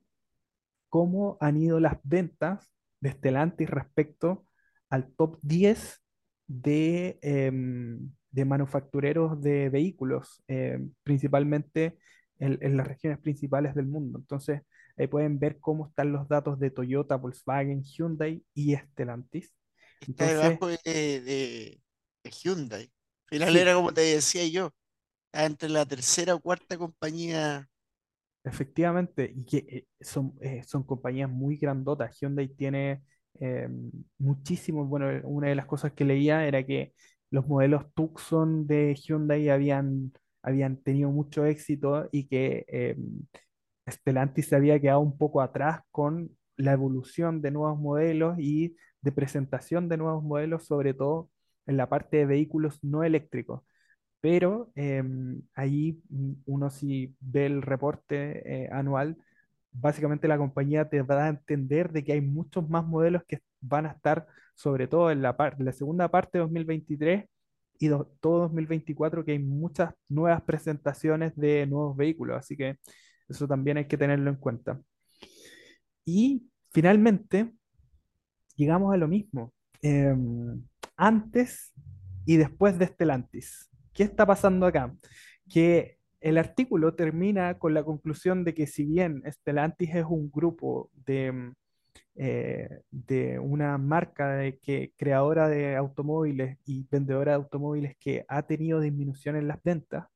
cómo han ido las ventas de Stellantis respecto al top 10 de, em, de manufactureros de vehículos, principalmente en, en, las regiones principales del mundo. Entonces, Ahí pueden ver cómo están los datos de Toyota, Volkswagen, Hyundai y Stellantis. Está debajo de, de, Hyundai. Al final era como te decía yo, entre la tercera o cuarta compañía. Efectivamente, y que eh, son, eh, son compañías muy grandotas. Hyundai tiene eh, muchísimo, bueno, una de las cosas que leía era que los modelos Tucson de Hyundai habían, habían tenido mucho éxito y que Stellantis se había quedado un poco atrás con la evolución de nuevos modelos y de presentación de nuevos modelos, sobre todo en la parte de vehículos no eléctricos. Pero em, ahí mm, uno si ve el reporte eh, anual, básicamente la compañía te va a entender de que hay muchos más modelos que van a estar, sobre todo en la, la segunda parte de 2023 y todo 2024, que hay muchas nuevas presentaciones de nuevos vehículos. Así que eso también hay que tenerlo en cuenta. Y finalmente, llegamos a lo mismo. Em, antes y después de Stellantis. ¿Qué está pasando acá? Que el artículo termina con la conclusión de que si bien Stellantis es un grupo de, eh, de una marca de que, creadora de automóviles y vendedora de automóviles que ha tenido disminución en las ventas,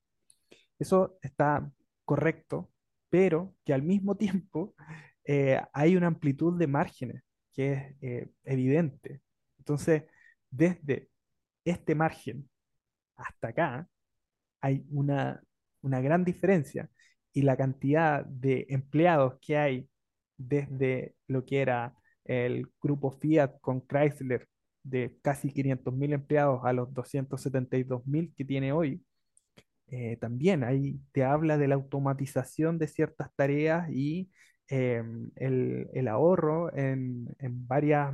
eso está correcto, pero que al mismo tiempo eh, hay una amplitud de márgenes que es eh, evidente. Entonces, desde este margen hasta acá hay una, una gran diferencia. Y la cantidad de empleados que hay desde lo que era el grupo Fiat con Chrysler de casi 500.000 empleados a los 272.000 que tiene hoy, eh, también ahí te habla de la automatización de ciertas tareas y em, el, ahorro en, varias,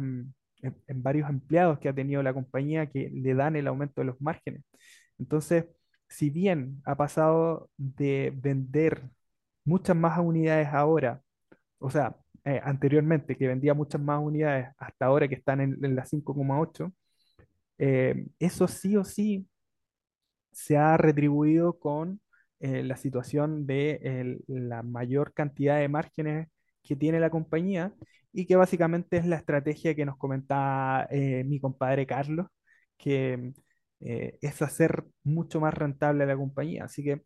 mm, en, varios empleados que ha tenido la compañía que le dan el aumento de los márgenes. Entonces, si bien ha pasado de vender muchas más unidades ahora, o sea, eh, anteriormente que vendía muchas más unidades hasta ahora que están en, en las 5,8, eh, eso sí o sí se ha retribuido con eh, la situación de la mayor cantidad de márgenes que tiene la compañía y que básicamente es la estrategia que nos comentaba eh, mi compadre Carlos, que eh, es hacer mucho más rentable la compañía. Así que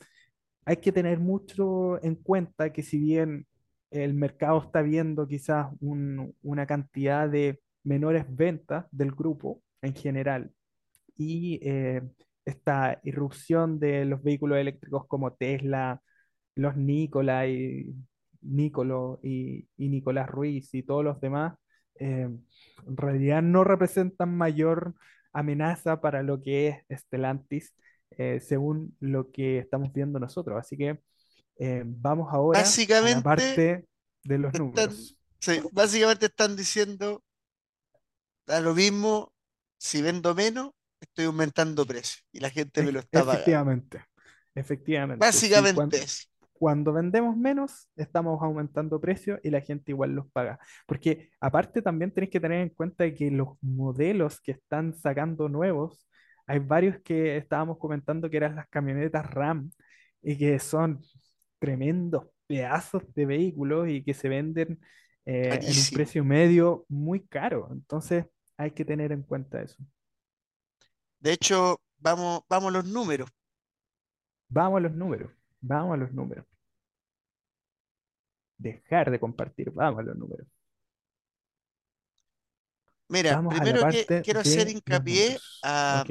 hay que tener mucho en cuenta que si bien el mercado está viendo quizás una cantidad de menores ventas del grupo en general y esta irrupción de los vehículos eléctricos como Tesla, los Nikola y Nicolo y, Nicolás Ruiz y todos los demás, eh, en realidad no representan mayor amenaza para lo que es Stellantis, eh, según lo que estamos viendo nosotros. Así que eh, vamos ahora a la parte de los números. Sí, básicamente están diciendo, da lo mismo si vendo menos estoy aumentando precio y la gente me lo está pagando. Efectivamente, efectivamente. Básicamente es. Cuando vendemos menos, estamos aumentando precios y la gente igual los paga. Porque aparte también tenéis que tener en cuenta que los modelos que están sacando nuevos, hay varios que estábamos comentando que eran las camionetas RAM y que son tremendos pedazos de vehículos y que se venden eh, en un precio medio muy caro. Entonces hay que tener en cuenta eso. De hecho, vamos, vamos a los números. Vamos a los números, vamos a los números. Dejar de compartir, vamos a los números. Mira, Vamos primero que quiero hacer hincapié a,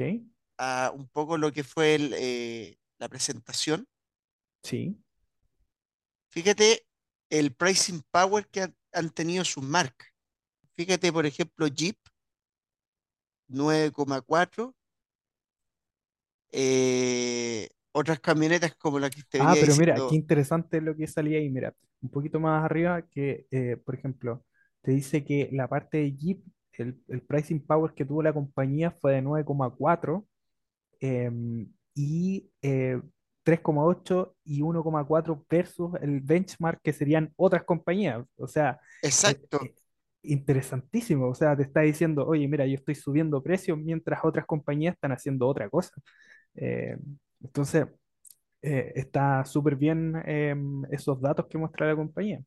a un poco lo que fue el, eh, la presentación. Sí. Fíjate el pricing power que han, han tenido sus marcas. Fíjate, por ejemplo, Jeep, 9,4. eh, otras camionetas como la que te Ah, pero mira, qué interesante lo que salía ahí. Mira, un poquito más arriba que, eh, por ejemplo, te dice que la parte de Jeep, el, el pricing power que tuvo la compañía fue de 9,4 em, y eh, 3,8 y 1,4 versus el benchmark que serían otras compañías. O sea, eh, exacto. eh, interesantísimo. O sea, te está diciendo, oye, mira, yo estoy subiendo precios mientras otras compañías están haciendo otra cosa. Entonces, eh, está súper bien em, esos datos que muestra la compañía.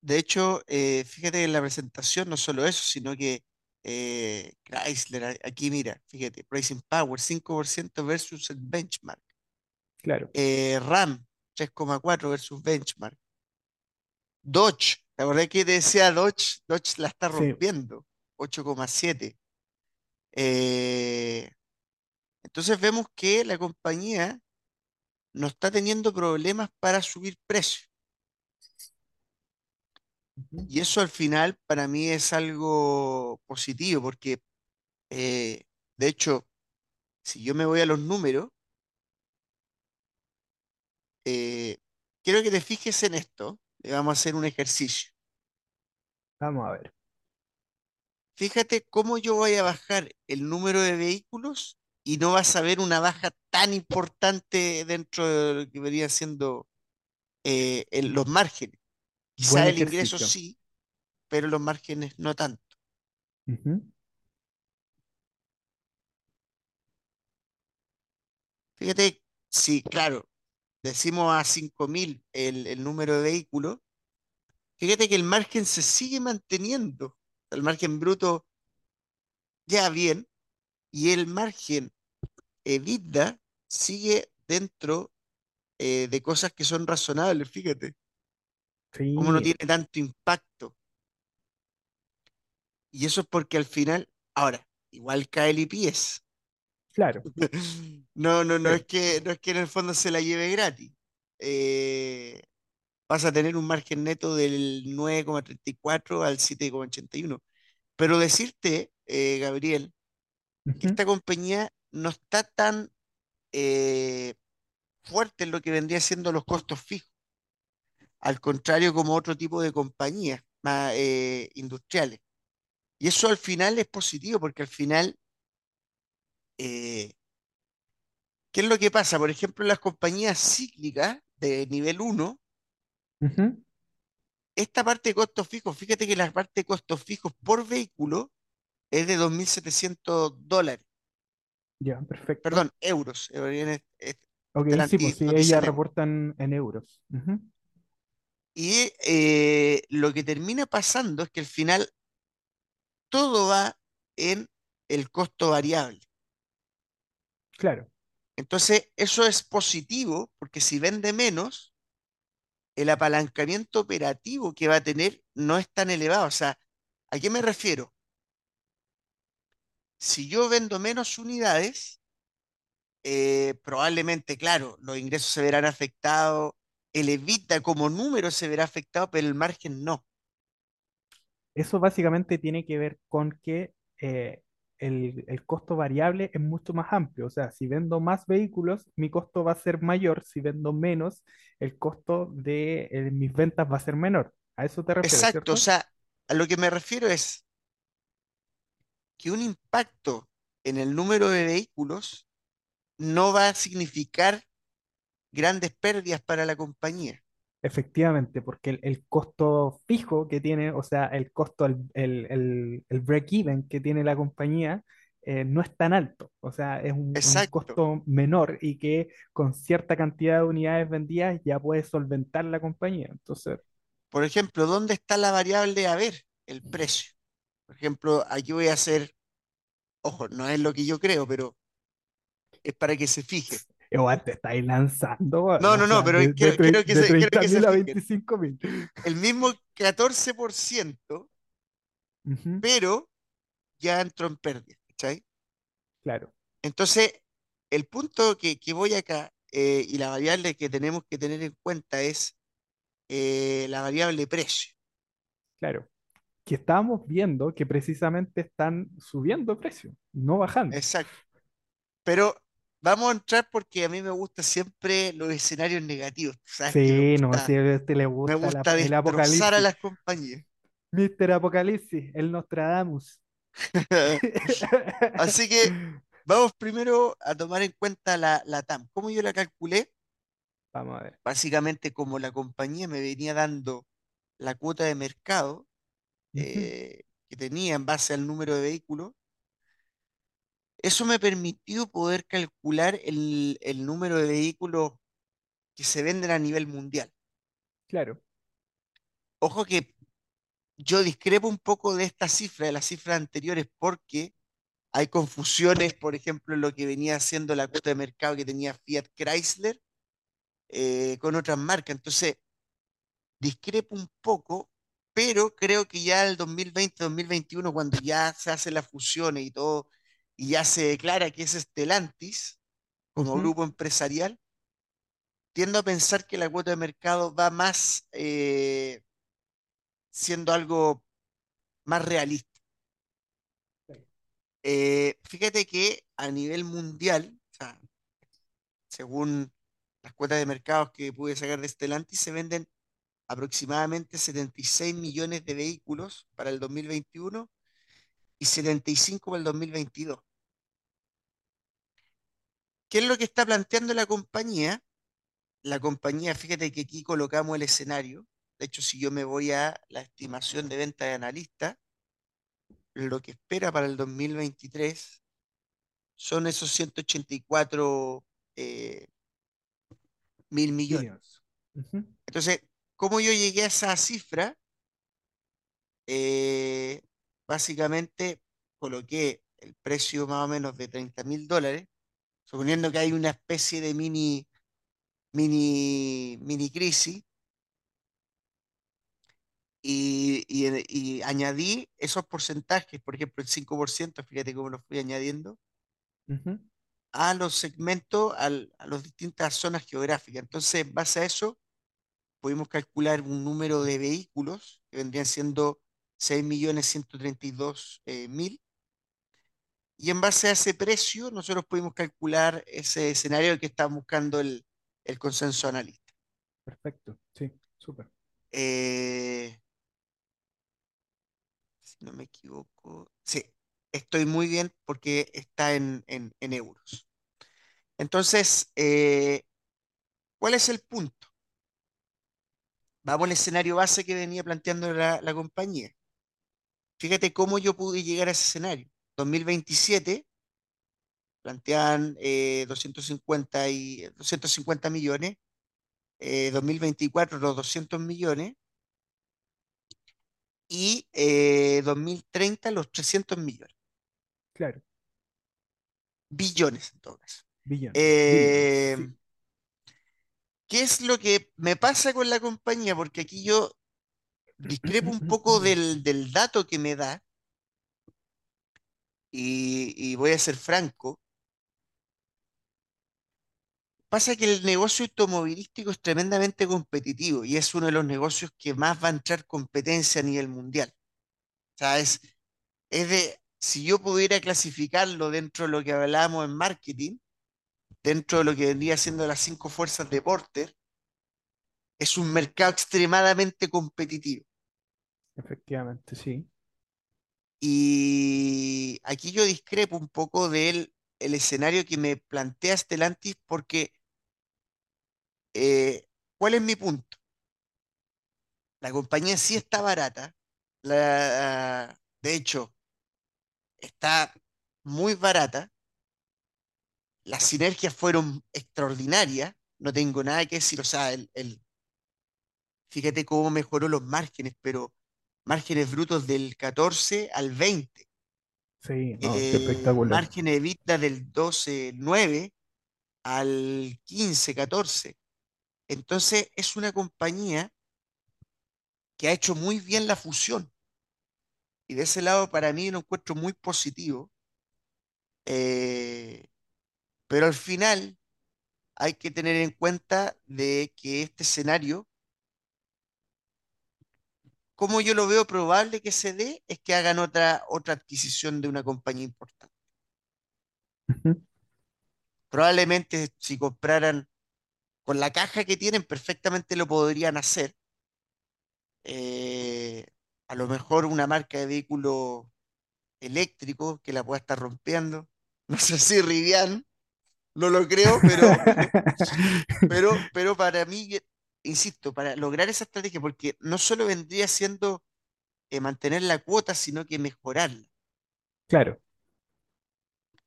De hecho, eh, fíjate en la presentación, no solo eso, sino que eh, Chrysler, aquí mira, fíjate, pricing power 5% versus el benchmark. Claro, RAM 3,4 versus benchmark. Dodge, ¿te acordás que te decía Dodge? Dodge la está sí, rompiendo, 8,7. Entonces vemos que la compañía no está teniendo problemas para subir precios. Y eso al final para mí es algo positivo, porque eh, de hecho, si yo me voy a los números, eh, quiero que te fijes en esto. Le vamos a hacer un ejercicio. Vamos a ver. Fíjate cómo yo voy a bajar el número de vehículos y no vas a ver una baja tan importante dentro de lo que venía siendo eh, los márgenes. Quizá el ingreso sí, pero los márgenes no tanto. Fíjate, sí, claro, decimos a 5.000 el, el número de vehículos, fíjate que el margen se sigue manteniendo. El margen bruto ya bien y el margen EBITDA sigue dentro eh, de cosas que son razonables, fíjate, como no tiene tanto impacto. Y eso es porque al final, ahora, igual cae el IPS. claro, No, no, no sí, es que, no es que en el fondo se la lleve gratis. Eh, vas a tener un margen neto del 9,34 al 7,81. Pero decirte, eh, Gabriel, esta compañía no está tan eh, fuerte en lo que vendría siendo los costos fijos, al contrario como otro tipo de compañías más eh, industriales. Y eso al final es positivo, porque al final, eh, ¿qué es lo que pasa? Por ejemplo, las compañías cíclicas de nivel uno ujú, esta parte de costos fijos, fíjate que la parte de costos fijos por vehículo es de 2.700 dólares, Ya, perfecto. perdón, euros. eh, Ok, sí, pues sí, ellas reportan en euros. Y eh, lo que termina pasando es que al final todo va en el costo variable. Claro, Entonces, eso es positivo porque si vende menos, el apalancamiento operativo que va a tener no es tan elevado. O sea, ¿a qué me refiero? Si yo vendo menos unidades, eh, probablemente, claro, los ingresos se verán afectados, el EBITDA como número se verá afectado, pero el margen no. eso básicamente tiene que ver con que eh, el, el costo variable es mucho más amplio. O sea, si vendo más vehículos, mi costo va a ser mayor. Si vendo menos, el costo de eh, mis ventas va a ser menor. A eso te refieres, Exacto, o sea, a lo que me refiero es que un impacto en el número de vehículos no va a significar grandes pérdidas para la compañía. Efectivamente, porque el, el costo fijo que tiene, o sea, el costo, el, el, el- break-even que tiene la compañía, eh, no es tan alto. O sea, es un, costo menor y que con cierta cantidad de unidades vendidas ya puede solventar la compañía. Entonces, Por ejemplo, ¿dónde está la variable a ver? El precio. Por ejemplo, aquí voy a hacer, ojo, no es lo que yo creo, pero es para que se fije. Igual te estáis lanzando, No, no, no, pero de, quiero, quiero que de se, quiero 30 que se mil a fijen. 25 mil. El mismo 14%, Ujú, pero ya entró en pérdida, ¿cachai? Claro, Entonces, el punto que, que voy acá eh, y la variable que tenemos que tener en cuenta es eh, la variable precio. claro. Que estábamos viendo que precisamente están subiendo precios, no bajando. Exacto. Pero vamos a entrar porque a mí me gusta siempre los escenarios negativos. Sabes Sí, no, gusta, si a este le me gusta la- gusta el destrozar a apocalipsis. las compañías. Mr. Apocalipsis, el Nostradamus. Así que vamos primero a tomar en cuenta la, la TAM. ¿Cómo yo la calculé? Vamos a ver. Básicamente como la compañía me venía dando la cuota de mercado Eh, que tenía en base al número de vehículos, eso me permitió poder calcular el, el número de vehículos que se venden a nivel mundial. Claro. Ojo que yo discrepo un poco de esta cifra, de las cifras anteriores, porque hay confusiones, por ejemplo, en lo que venía haciendo la cuota de mercado que tenía Fiat Chrysler eh, con otras marcas. Entonces, discrepo un poco, pero creo que ya el 2020-2021, cuando ya se hace la fusión y todo, y ya se declara que es Stellantis como grupo empresarial, tiendo a pensar que la cuota de mercado va más eh, siendo algo más realista. Eh, fíjate que a nivel mundial, o sea, según las cuotas de mercados que pude sacar de Stellantis, se venden aproximadamente 76 millones de vehículos para el 2021 y 75 para el 2022. ¿Qué es lo que está planteando la compañía? La compañía, fíjate que aquí colocamos el escenario. De hecho, si yo me voy a la estimación de venta de analista, lo que espera para el 2023 son esos 184 eh, mil millones. Entonces, ¿cómo yo llegué a esa cifra? Eh, básicamente coloqué el precio más o menos de 30 mil dólares, suponiendo que hay una especie de mini, mini, mini crisis, y, y, y añadí esos porcentajes, por ejemplo, el 5%, fíjate cómo los fui añadiendo, a los segmentos, al- a las distintas zonas geográficas. Entonces, en base a eso, pudimos calcular un número de vehículos que vendrían siendo 6.132.000 y en base a ese precio nosotros pudimos calcular ese escenario que está buscando el, el consenso analista. Perfecto. Sí, súper. Eh, si no me equivoco, sí, estoy muy bien porque está en, en- en euros. Entonces, eh, ¿cuál es el punto? Vamos al escenario base que venía planteando la, la compañía. Fíjate cómo yo pude llegar a ese escenario. 2027 plantean eh, 250, y, 250 millones, eh, 2024 los 200 millones y eh, 2030 los 300 millones, Claro. billones en todo caso. Billions. Eh, Billions. Sí. ¿Qué es lo que me pasa con la compañía? Porque aquí yo discrepo un poco del, del dato que me da y, y voy a ser franco. Pasa que el negocio automovilístico es tremendamente competitivo y es uno de los negocios que más va a entrar competencia a nivel mundial. O sea, es, es de, si yo pudiera clasificarlo dentro de lo que hablábamos en marketing, dentro de lo que vendría siendo las cinco fuerzas de Porter, es un mercado extremadamente competitivo. Efectivamente, sí. Y aquí yo discrepo un poco del el escenario que me plantea Stellantis porque, eh, ¿cuál es mi punto? La compañía sí está barata, la, de hecho, está muy barata, las sinergias fueron extraordinarias, no tengo nada que decir, o sea, el, el- fíjate cómo mejoró los márgenes, pero márgenes brutos del 14 al 20. Sí, no, eh, espectacular. margen de EBITDA del 12.9 al 15, 14. Entonces es una compañía que ha hecho muy bien la fusión. Y de ese lado para mí lo encuentro muy positivo. Eh, pero al final hay que tener en cuenta de que este escenario, como yo lo veo probable que se dé, es que hagan otra, otra adquisición de una compañía importante. Probablemente si compraran con la caja que tienen, perfectamente lo podrían hacer. Eh, a lo mejor una marca de vehículo eléctrico que la pueda estar rompiendo. No sé si Rivian, no lo creo, pero, pero, pero para mí, insisto, para lograr esa estrategia, porque no solo vendría siendo eh, mantener la cuota, sino que mejorarla. Claro.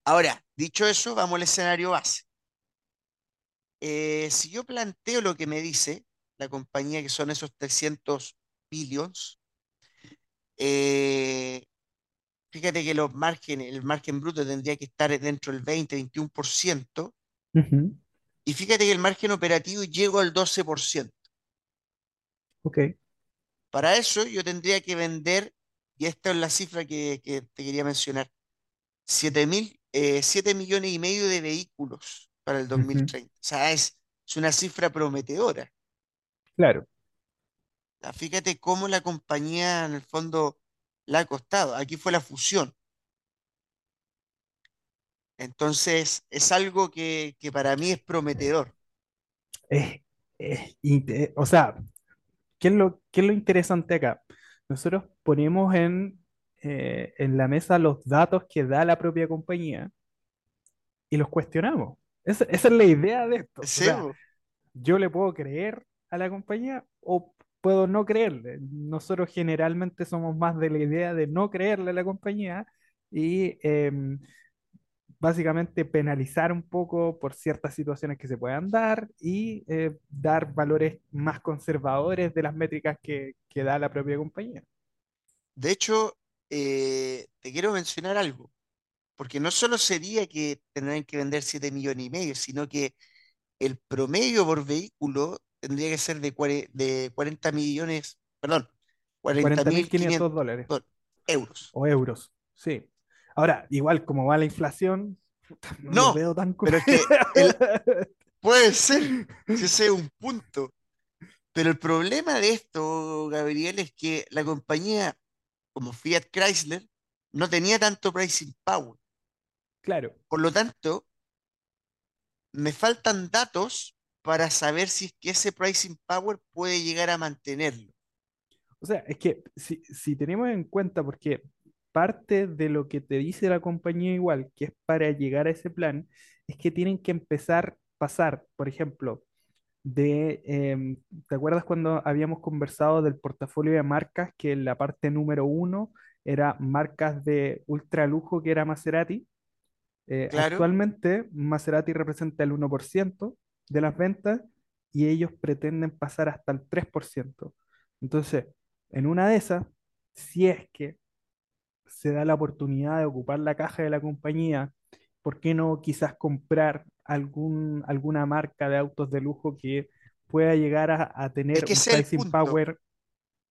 Ahora, dicho eso, vamos al escenario base. Eh, si yo planteo lo que me dice la compañía, que son esos 300 billions, eh, fíjate que los márgenes, el margen bruto tendría que estar dentro del 20-21%, Ujú. y fíjate que el margen operativo llegó al 12%. Ok. Para eso yo tendría que vender, y esta es la cifra que, que te quería mencionar, 7 mil, eh, 7 millones y medio de vehículos para el Ujú. 2030. O sea, es, es una cifra prometedora. Claro. Fíjate cómo la compañía en el fondo la ha costado. Aquí fue la fusión. Entonces, es algo que, que para mí es prometedor. Es- es inte- o sea, ¿qué es lo, qué es lo interesante acá? Nosotros ponemos en, eh, en la mesa los datos que da la propia compañía y los cuestionamos. Esa, esa es la idea de esto. O sea, yo le puedo creer a la compañía o puedo no creerle. Nosotros generalmente somos más de la idea de no creerle a la compañía y em, básicamente penalizar un poco por ciertas situaciones que se puedan dar y eh, dar valores más conservadores de las métricas que, que da la propia compañía. De hecho, eh, te quiero mencionar algo, porque no solo sería que tendrían que vender 7 millones y medio, sino que el promedio por vehículo tendría que ser de, cuare- de 40 millones, perdón, 40 mil 40.500 500 dólares euros. o euros, sí. Ahora, igual como va la inflación, no lo No, veo tan... pero es que el, puede ser, ese es un punto. Pero el problema de esto, Gabriel, es que la compañía como Fiat Chrysler no tenía tanto pricing power. Claro. Por lo tanto, me faltan datos para saber si es que ese pricing power puede llegar a mantenerlo. O sea, es que si, si tenemos en cuenta, porque parte de lo que te dice la compañía igual, que es para llegar a ese plan, es que tienen que empezar a pasar, por ejemplo, de, em, ¿te acuerdas cuando habíamos conversado del portafolio de marcas, que en la parte número uno era marcas de ultra lujo, que era Maserati? Eh, Claro, actualmente Maserati representa el 1% de las ventas y ellos pretenden pasar hasta el 3%. Entonces, en una de esas, si es que se da la oportunidad de ocupar la caja de la compañía, ¿por qué no quizás comprar algún, alguna marca de autos de lujo que pueda llegar a, a es tener que un pricing power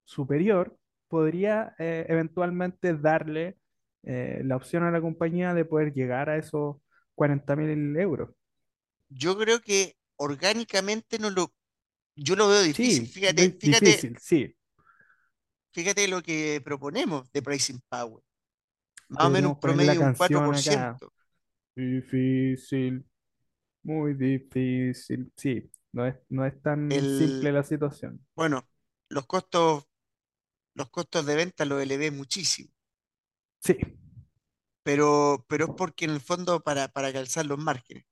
superior? Podría eh, eventualmente darle eh, la opción a la compañía de poder llegar a esos 40 mil euros. Yo creo que orgánicamente no lo, yo lo veo difícil. Sí, Fíjate, fíjate, difícil, sí. fíjate lo que proponemos de pricing power. Más o menos un promedio de un canción acá. 4%. Difícil, muy difícil. Sí, no es, no es tan simple la situación. bueno, los costos, los costos de venta los elevé muchísimo, Sí. pero, pero es porque en el fondo para, para calzar los márgenes.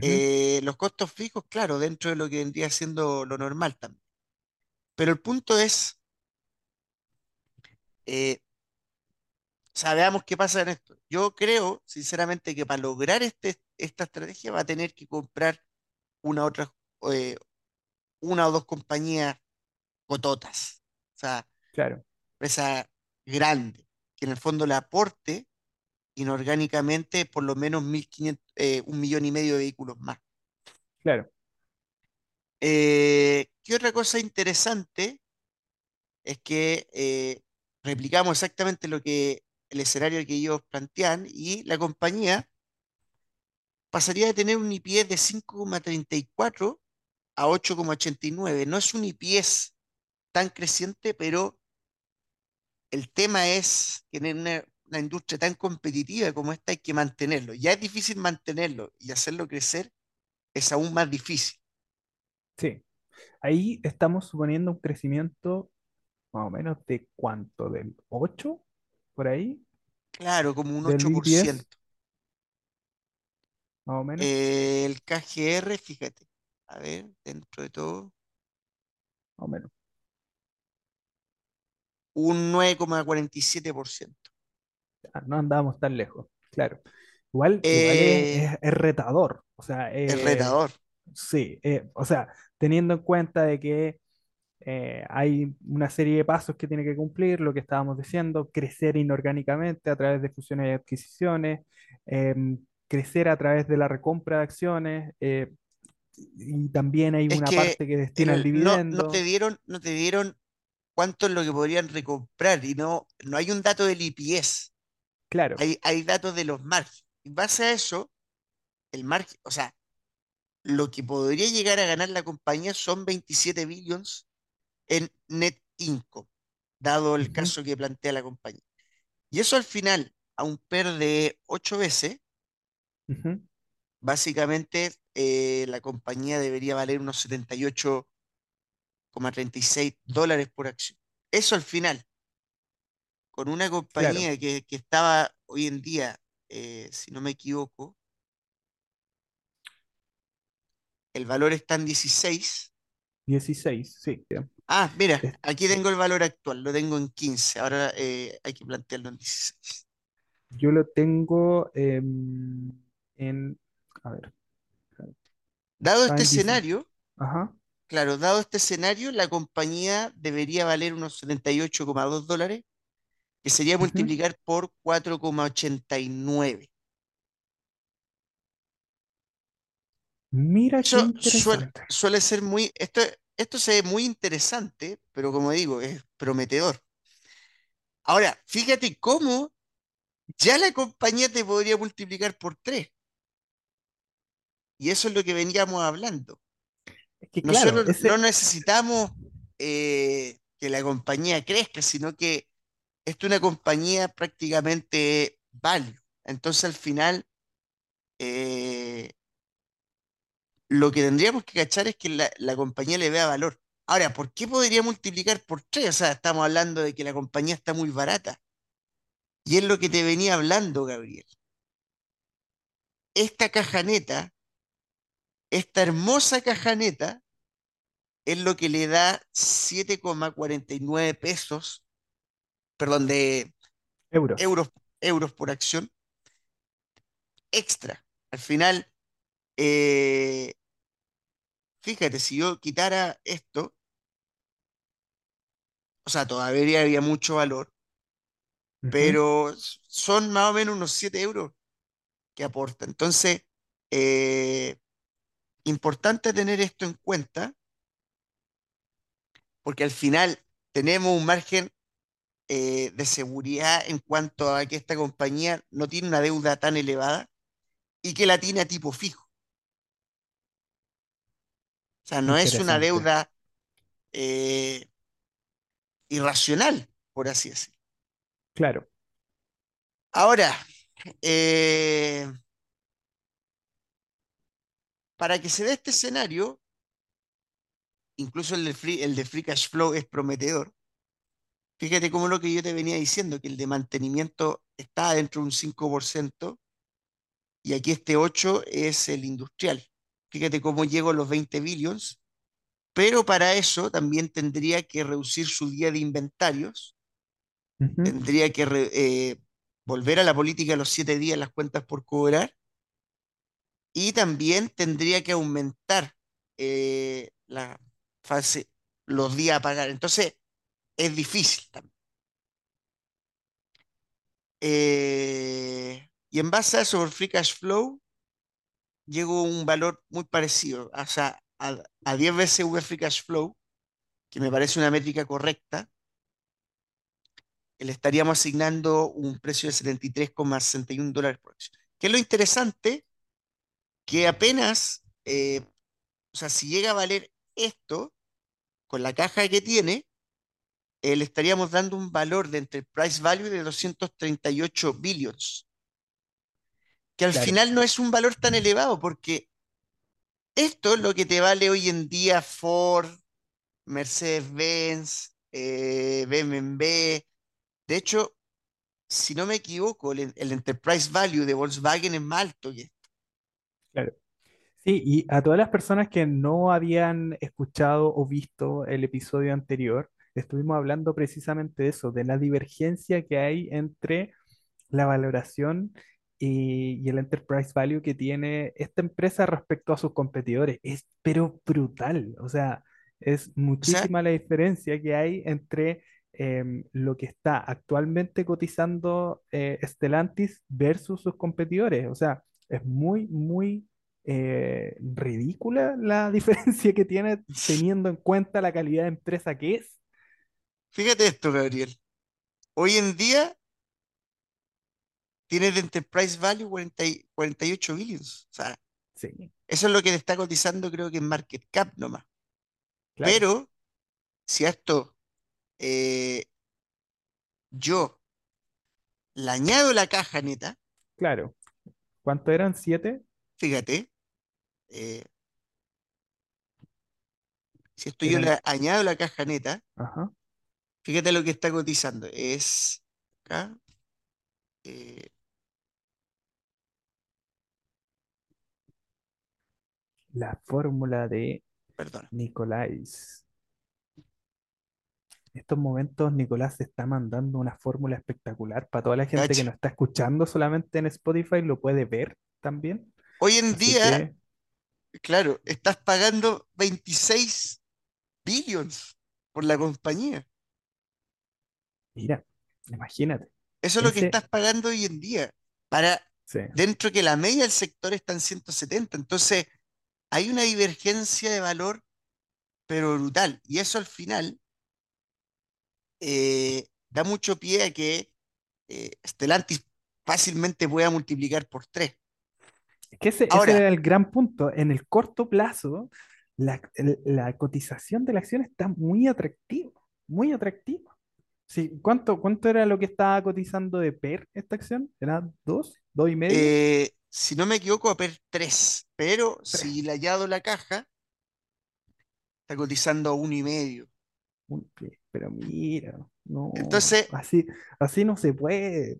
Eh, los costos fijos, claro, dentro de lo que vendría siendo lo normal también. Pero el punto es, eh, o sea, veamos qué pasa en esto. Yo creo, sinceramente, que para lograr este, esta estrategia va a tener que comprar una otra, eh, una o dos compañías cototas. O sea, Claro. empresa grande, que en el fondo le aporte inorgánicamente por lo menos 1.500, eh, un millón y medio de vehículos más. claro. Eh, ¿qué otra cosa interesante? Es que eh, replicamos exactamente lo que el escenario que ellos plantean y la compañía pasaría de tener un IPS de 5,34 a 8,89. No es un IPS tan creciente, pero el tema es que en una, una industria tan competitiva como esta hay que mantenerlo. Ya es difícil mantenerlo y hacerlo crecer es aún más difícil. Sí. Ahí estamos suponiendo un crecimiento más o menos de cuánto, del 8 por ahí, Claro, como un del IPS, 8%. más o menos. Eh, el KGR, fíjate, a ver, dentro de todo, Más o menos. un 9,47%. Ah, no andábamos tan lejos, claro. Igual, igual es, Eh, es- retador. O sea, es eh, retador. sí, eh, o sea, teniendo en cuenta de que hay una serie de pasos que tiene que cumplir, lo que estábamos diciendo, crecer inorgánicamente a través de fusiones y adquisiciones, em, crecer a través de la recompra de acciones, y también hay una que parte que destina al el- no, no te dividendo. dieron, no te dieron cuánto es lo que podrían recomprar y no, no hay un dato del IPS, Claro, hay, hay datos de los márgenes. En base a eso, el margen, o sea, lo que podría llegar a ganar la compañía son 27 billions en net income, dado el caso que plantea la compañía. Y eso al final, a un PER de 8 veces, básicamente eh, la compañía debería valer unos setenta y ocho coma treinta y seis dólares por acción. Eso al final, con una claro, compañía que, que estaba hoy en día, eh, si no me equivoco, el valor está en 16. 16, sí. Ah, mira, aquí tengo el valor actual, lo tengo en 15. Ahora eh, hay que plantearlo en 16. Yo lo tengo en, a ver, Dado está este en 10, escenario, ajá, claro, dado este escenario, la compañía debería valer unos setenta y ocho coma dos dólares, que sería multiplicar por cuatro coma ochenta y nueve. Mira qué Eso suele, suele ser muy, esto, esto se ve muy interesante, pero como digo, es prometedor. Ahora, fíjate cómo ya la compañía te podría multiplicar por 3, y eso es lo que veníamos hablando. Es que claro, Nosotros no ese, necesitamos eh, que la compañía crezca, sino que es una compañía prácticamente value. Entonces, al final, eh, lo que tendríamos que cachar es que la, la compañía le vea valor. Ahora, ¿por qué podría multiplicar por 3? O sea, estamos hablando de que la compañía está muy barata. Y es lo que te venía hablando, Gabriel. Esta caja neta, esta hermosa caja neta, es lo que le da 7,49 pesos, perdón, de euros. euros, euros por acción extra. Al final, eh, fíjate, si yo quitara esto, o sea, todavía había mucho valor, pero son más o menos unos 7 euros que aporta. Entonces, eh, importante tener esto en cuenta, porque al final tenemos un margen eh, de seguridad en cuanto a que esta compañía no tiene una deuda tan elevada y que la tiene a tipo fijo. O sea, no es una deuda eh, irracional, por así decirlo. Claro. Ahora, eh, para que se dé este escenario, incluso el de free, el de free cash flow es prometedor. Fíjate cómo lo que yo te venía diciendo, que el de mantenimiento está dentro de un 5% y aquí este 8 es el industrial. Fíjate cómo llego a los 20 billions, pero para eso también tendría que reducir su día de inventarios, tendría que re- eh, volver a la política de los 7 días las cuentas por cobrar y también tendría que aumentar eh, la fase, los días a pagar. Entonces, es difícil también. Eh, y en base a eso, por free cash flow, llego a un valor muy parecido, o sea, a, a 10 veces V Free Cash Flow, que me parece una métrica correcta, le estaríamos asignando un precio de 73,61 dólares por acción. ¿Qué es lo interesante? Que apenas, eh, o sea, si llega a valer esto, con la caja que tiene, eh, le estaríamos dando un valor de enterprise value de 238 billions, que al Claro, final no es un valor tan elevado, porque esto es lo que te vale hoy en día Ford, Mercedes-Benz, eh, BMW. De hecho, si no me equivoco, el, el enterprise value de Volkswagen es más alto que claro. Sí, y a todas las personas que no habían escuchado o visto el episodio anterior, estuvimos hablando precisamente de eso, de la divergencia que hay entre la valoración y, y el enterprise value que tiene esta empresa respecto a sus competidores. Es pero brutal, o sea, es O sea, muchísima la diferencia que hay entre em, lo que está actualmente cotizando eh, Stellantis versus sus competidores. O sea, es muy, muy eh, ridícula la diferencia que tiene teniendo en cuenta la calidad de empresa que es. Fíjate esto, Gabriel. Hoy en día tiene de enterprise value 40 y- 48 billions. O sea, Sí, eso es lo que le está cotizando, creo que en market cap nomás. claro, Pero si a esto eh, yo le añado la caja neta, claro. ¿Cuánto eran? ¿Siete? fíjate, eh, si esto yo le añado la caja neta, ajá. Fíjate lo que está cotizando. Es acá, eh, La fórmula de Nicolás. En estos momentos Nicolás está mandando una fórmula espectacular para toda la gente que nos está escuchando solamente en Spotify, lo puede ver también. Hoy en Así día, que, claro, estás pagando 26 billions por la compañía. Mira, imagínate. Eso es lo que Ese, estás pagando hoy en día. Para sí. dentro que la media del sector está en 170. Entonces, hay una divergencia de valor, pero brutal. Y eso al final eh, da mucho pie a que eh, Stellantis fácilmente pueda multiplicar por 3. Es que ese, ese Ahora, era el gran punto. En el corto plazo, la, la cotización de la acción está muy atractiva, muy atractiva. Sí, ¿cuánto, cuánto era lo que estaba cotizando de PER esta acción? ¿Era dos? ¿Dos y medio? eh, si no me equivoco, a per 3, pero Tres. si le añado la caja, está cotizando a uno y medio. Pie, Pero mira, no, Entonces, así, así no se puede.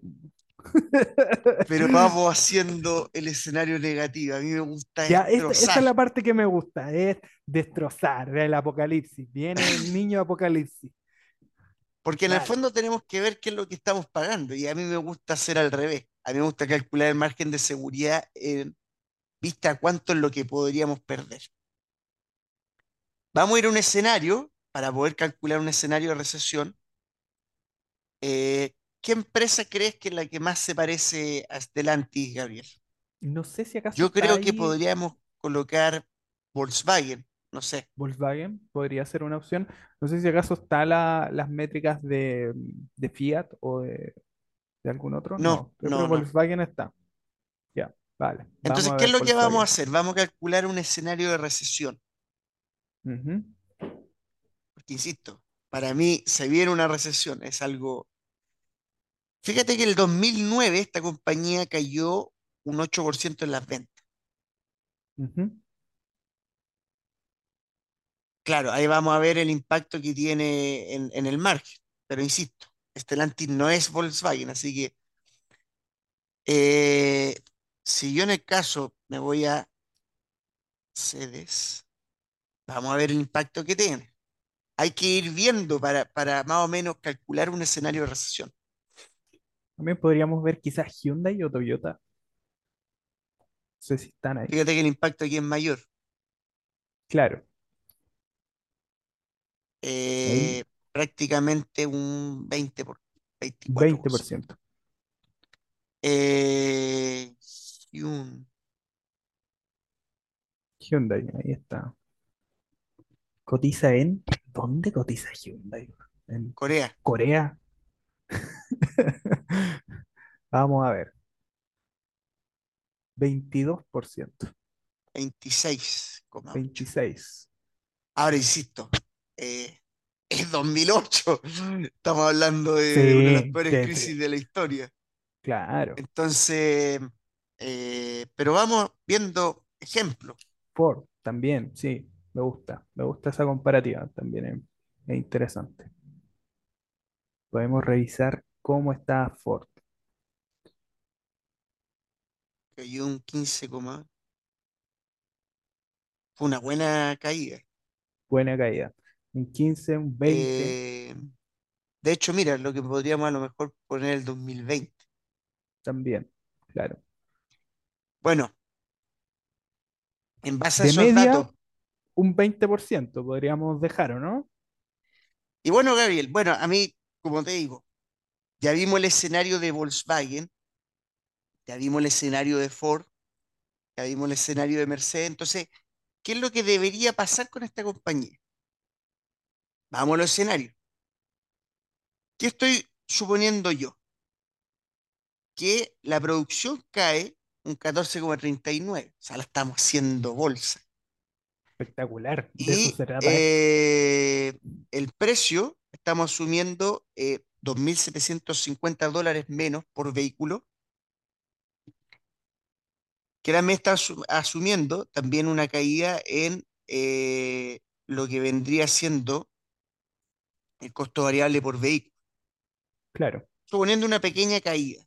pero vamos haciendo el escenario negativo. A mí me gusta Ya, esta, es la parte que me gusta, es destrozar el apocalipsis. Viene el niño apocalipsis. Porque en el fondo tenemos que ver qué es lo que estamos pagando. Y a mí me gusta hacer al revés. A mí me gusta calcular el margen de seguridad en vista a cuánto es lo que podríamos perder. Vamos a ir a un escenario para poder calcular un escenario de recesión. Eh, ¿qué empresa crees que es la que más se parece a Stellantis, Gabriel? No sé si acaso Yo creo que podríamos colocar Volkswagen, no sé. Volkswagen, podría ser una opción. No sé si acaso está la- las métricas de, de Fiat o de, de algún otro. No, No. Volkswagen está. Ya, vale. Entonces, ¿qué es lo que vamos a hacer? Vamos a calcular un escenario de recesión. Porque, insisto, para mí se viene una recesión, es algo... Fíjate que el 2009 esta compañía cayó un 8% en las ventas. Claro, ahí vamos a ver el impacto que tiene en, en el margen. Pero insisto, Stellantis no es Volkswagen, así que eh, si yo en el caso me voy a CEDES, vamos a ver el impacto que tiene. Hay que ir viendo para, para más o menos calcular un escenario de recesión. También podríamos ver quizás Hyundai o Toyota. No sé si están ahí. Fíjate que el impacto aquí es mayor. Claro, eh, prácticamente un 20 por 24%. 20%. Eh, Hyun- Hyundai, ahí está. Cotiza en. ¿Dónde cotiza Hyundai? ¿En Corea, Corea? Vamos a ver. 22%. 26,8. 26. Ahora insisto, eh, es 2008. Estamos hablando de Sí, una de las peores crisis de la historia. Claro. Entonces, eh, pero vamos viendo ejemplos. Ford también, sí. Me gusta. Me gusta esa comparativa. También es, es interesante. Podemos revisar cómo está Ford. Cayó un 15, coma- fue una buena caída. Buena caída. Un 15, un 20 Eh, de hecho, mira, lo que podríamos a lo mejor poner el 2020. también. Claro. Bueno, en base a esos media, datos. un 20% podríamos dejar, ¿o no? Y bueno, Gabriel, bueno, a mí, como te digo, ya vimos el escenario de Volkswagen, ya vimos el escenario de Ford, ya vimos el escenario de Mercedes. Entonces, ¿qué es lo que debería pasar con esta compañía? Vamos a los escenarios. ¿Qué estoy suponiendo yo? Que la producción cae un 14,39, o sea, la estamos haciendo bolsa. Espectacular. De eso Y se trata esto. eh, el precio, estamos asumiendo eh, 2.750 dólares menos por vehículo, que también está asu- asumiendo también una caída en eh, lo que vendría siendo el costo variable por vehículo, Claro. suponiendo una pequeña caída.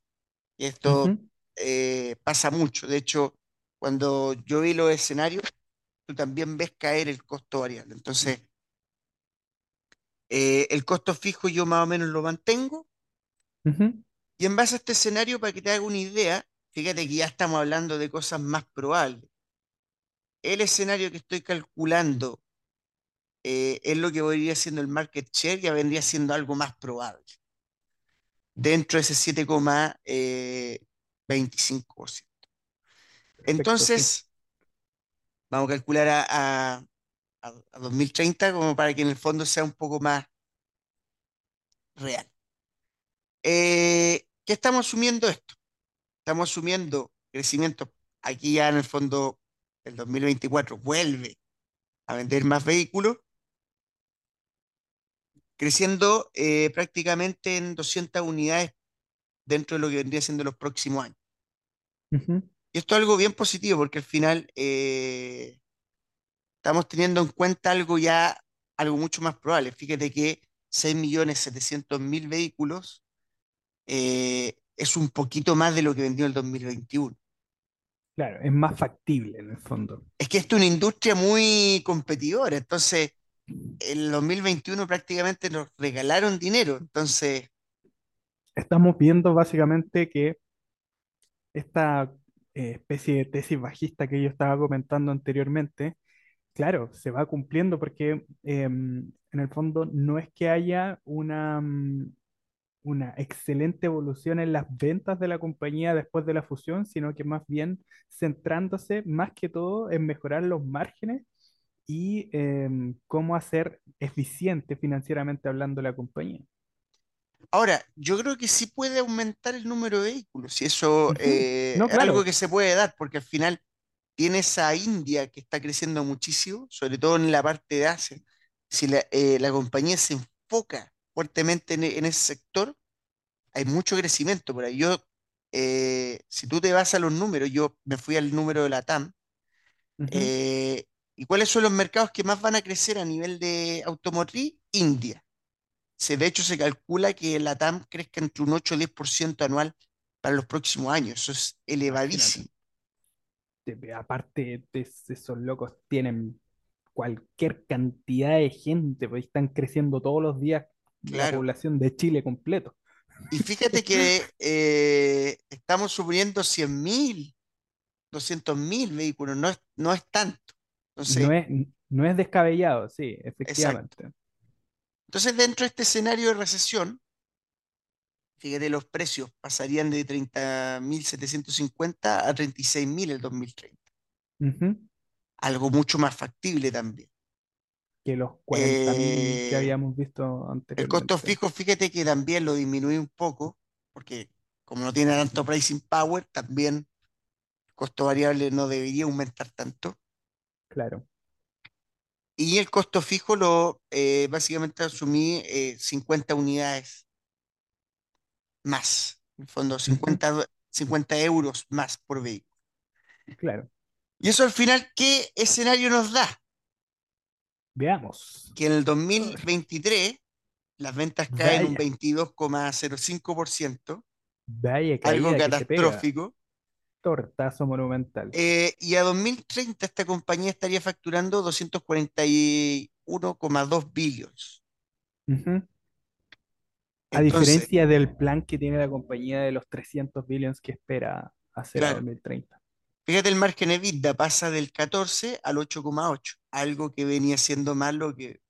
Y esto eh, pasa mucho. De hecho, cuando yo vi los escenarios, tú también ves caer el costo variable. Entonces, eh, el costo fijo yo más o menos lo mantengo. Y en base a este escenario, para que te haga una idea, fíjate que ya estamos hablando de cosas más probables. El escenario que estoy calculando eh, es lo que vendría siendo el market share, ya vendría siendo algo más probable, dentro de ese 7,25%. Perfecto, sí. Entonces, vamos a calcular a, a- a- a 2030 como para que en el fondo sea un poco más real. Eh, ¿qué estamos asumiendo esto? Estamos asumiendo crecimiento. Aquí ya en el fondo el 2024 vuelve a vender más vehículos, creciendo eh, prácticamente en 200 unidades dentro de lo que vendría siendo los próximos años. Y esto es algo bien positivo porque al final eh, estamos teniendo en cuenta algo ya, algo mucho más probable. Fíjate que 6.700.000 vehículos eh, es un poquito más de lo que vendió el 2021. Claro, es más factible en el fondo. Es que esto es una industria muy competidora, entonces el 2021 prácticamente nos regalaron dinero, entonces, Estamos viendo básicamente que esta eh, especie de tesis bajista que yo estaba comentando anteriormente, claro, se va cumpliendo porque em, en el fondo no es que haya una, mm, una excelente evolución en las ventas de la compañía después de la fusión, sino que más bien centrándose más que todo en mejorar los márgenes y em, cómo hacer eficiente financieramente hablando la compañía. ahora, yo creo que sí puede aumentar el número de vehículos, y eso Ujú. eh, No, es algo que se puede dar, porque al final tienes a India que está creciendo muchísimo, sobre todo en la parte de Asia. Si la, eh, la compañía se enfoca fuertemente en, en ese sector, hay mucho crecimiento por ahí. Yo, eh, si tú te vas a los números, yo me fui al número de la TAM, eh, ¿y cuáles son los mercados que más van a crecer a nivel de automotriz? India. Se, de hecho, se calcula que la TAM crezca entre un 8 y 10% anual para los próximos años. Eso es elevadísimo. Aparte de esos locos tienen cualquier cantidad de gente, pues están creciendo todos los días la población de Chile completo. Y fíjate que eh, estamos suponiendo 100.000, 200.000 vehículos, no es, no es tanto. No es, no es descabellado, sí, exacto. efectivamente. Entonces, dentro de este escenario de recesión, fíjate, los precios pasarían de 30.750 a 36.000 el 2030. Ujú. algo mucho más factible también. Que los 40.000 que Eh, habíamos visto el costo fijo, fíjate que también lo disminuí un poco, porque como no tiene tanto pricing power, también el costo variable no debería aumentar tanto. Claro. Y el costo fijo lo eh, básicamente asumí eh, 50 unidades más, en el fondo Ujú, 50, do- 50 euros más por vehículo. Claro. Y eso al final, ¿qué escenario nos da? Veamos. Que en el Ugh, 2023 las ventas caen un Vaya, 22,05%, vaya algo catastrófico. Tortazo monumental. Eh, y a 2030 esta compañía estaría facturando 241,2 billones. A diferencia del plan que tiene la compañía de los 300 billions que espera hacer a claro, 2030. fíjate el margen EBITDA pasa del 14 al 8,8, algo que venía siendo más lo que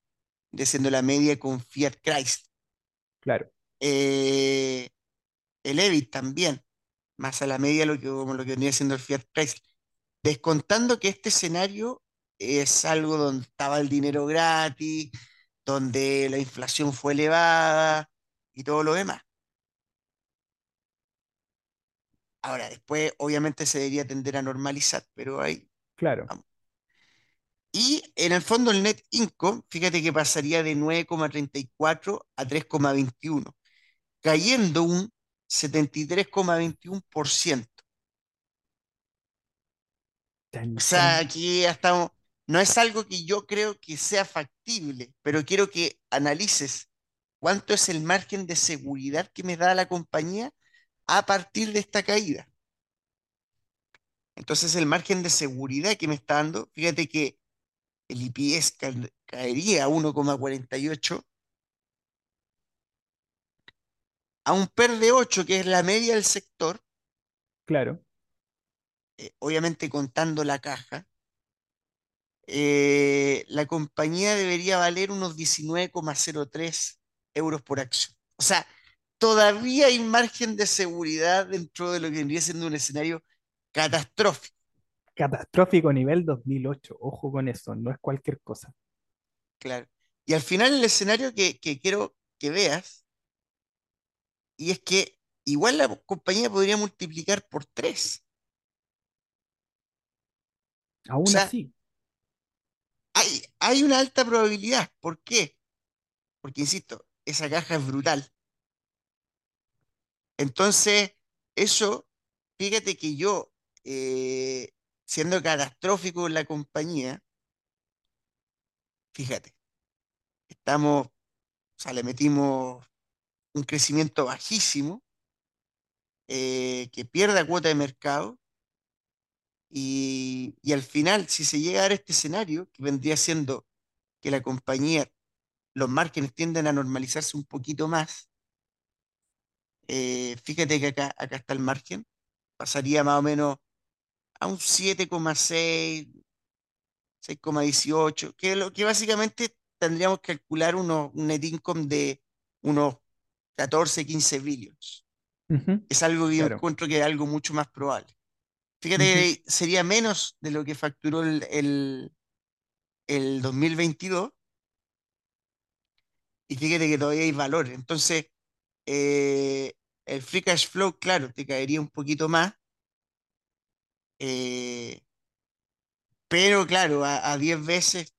de siendo la media con Fiat Chrysler. Claro, Eh, el EBIT también, más a la media lo que, como lo que venía siendo el Fiat Chrysler. Descontando que este escenario es algo donde estaba el dinero gratis, donde la inflación fue elevada y todo lo demás. Ahora, después obviamente se debería tender a normalizar, pero ahí claro. vamos. Y en el fondo el net income, fíjate que pasaría de 9,34 a 3,21, cayendo un 73,21%. Chan, O sea, aquí ya estamos, no es algo que yo creo que sea factible, pero quiero que analices cuánto es el margen de seguridad que me da la compañía a partir de esta caída. Entonces, el margen de seguridad que me está dando, fíjate que el IPS ca- caería a 1,48 a un PER de 8, que es la media del sector, Claro. eh, obviamente contando la caja, eh, la compañía debería valer unos 19,03 euros por acción. O sea, todavía hay margen de seguridad dentro de lo que vendría siendo un escenario catastrófico, Catastrófico nivel 2008. Ojo con eso, no es cualquier cosa. claro. Y al final el escenario que, que quiero que veas, y es que igual la compañía podría multiplicar por 3. O Aún sea, así, hay, hay una alta probabilidad. ¿Por qué? Porque, insisto, esa caja es brutal. Entonces, eso, fíjate que yo, eh, siendo catastrófico en la compañía, fíjate, estamos, o sea, le metimos un crecimiento bajísimo, eh, que pierda cuota de mercado, y, al final, si se llega a dar este escenario, que vendría siendo que la compañía, los márgenes tienden a normalizarse un poquito más, eh, fíjate que acá, acá está el margen, pasaría más o menos a un 7,6, 6,18, que, lo, que básicamente tendríamos que calcular uno, un net income de unos 14, 15 billions. Es algo que yo encuentro que es algo mucho más probable. Fíjate que sería menos de lo que facturó el, el, el 2022 y fíjate que todavía hay valor. Entonces, eh, el free cash flow, claro, te caería un poquito más, eh, pero claro, a, a 10 veces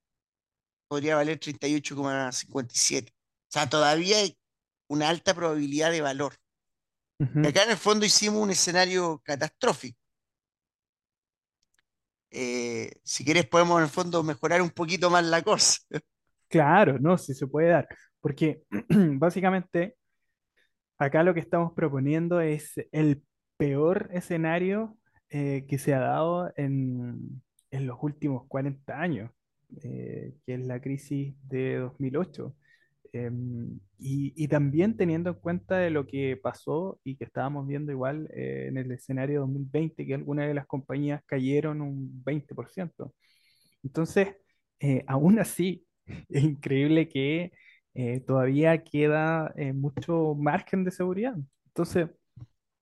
podría valer 38,57. O sea, todavía hay una alta probabilidad de valor. Acá en el fondo hicimos un escenario catastrófico. Eh, si quieres podemos en el fondo mejorar un poquito más la cosa. Claro, no, sí se puede dar. Porque básicamente acá lo que estamos proponiendo es el peor escenario eh, que se ha dado en, en los últimos 40 años, eh, que es la crisis de 2008. Em, y, y también teniendo en cuenta de lo que pasó y que estábamos viendo igual eh, en el escenario 2020, que algunas de las compañías cayeron un 20%. Entonces, eh, aún así, es increíble que eh, todavía queda eh, mucho margen de seguridad. Entonces,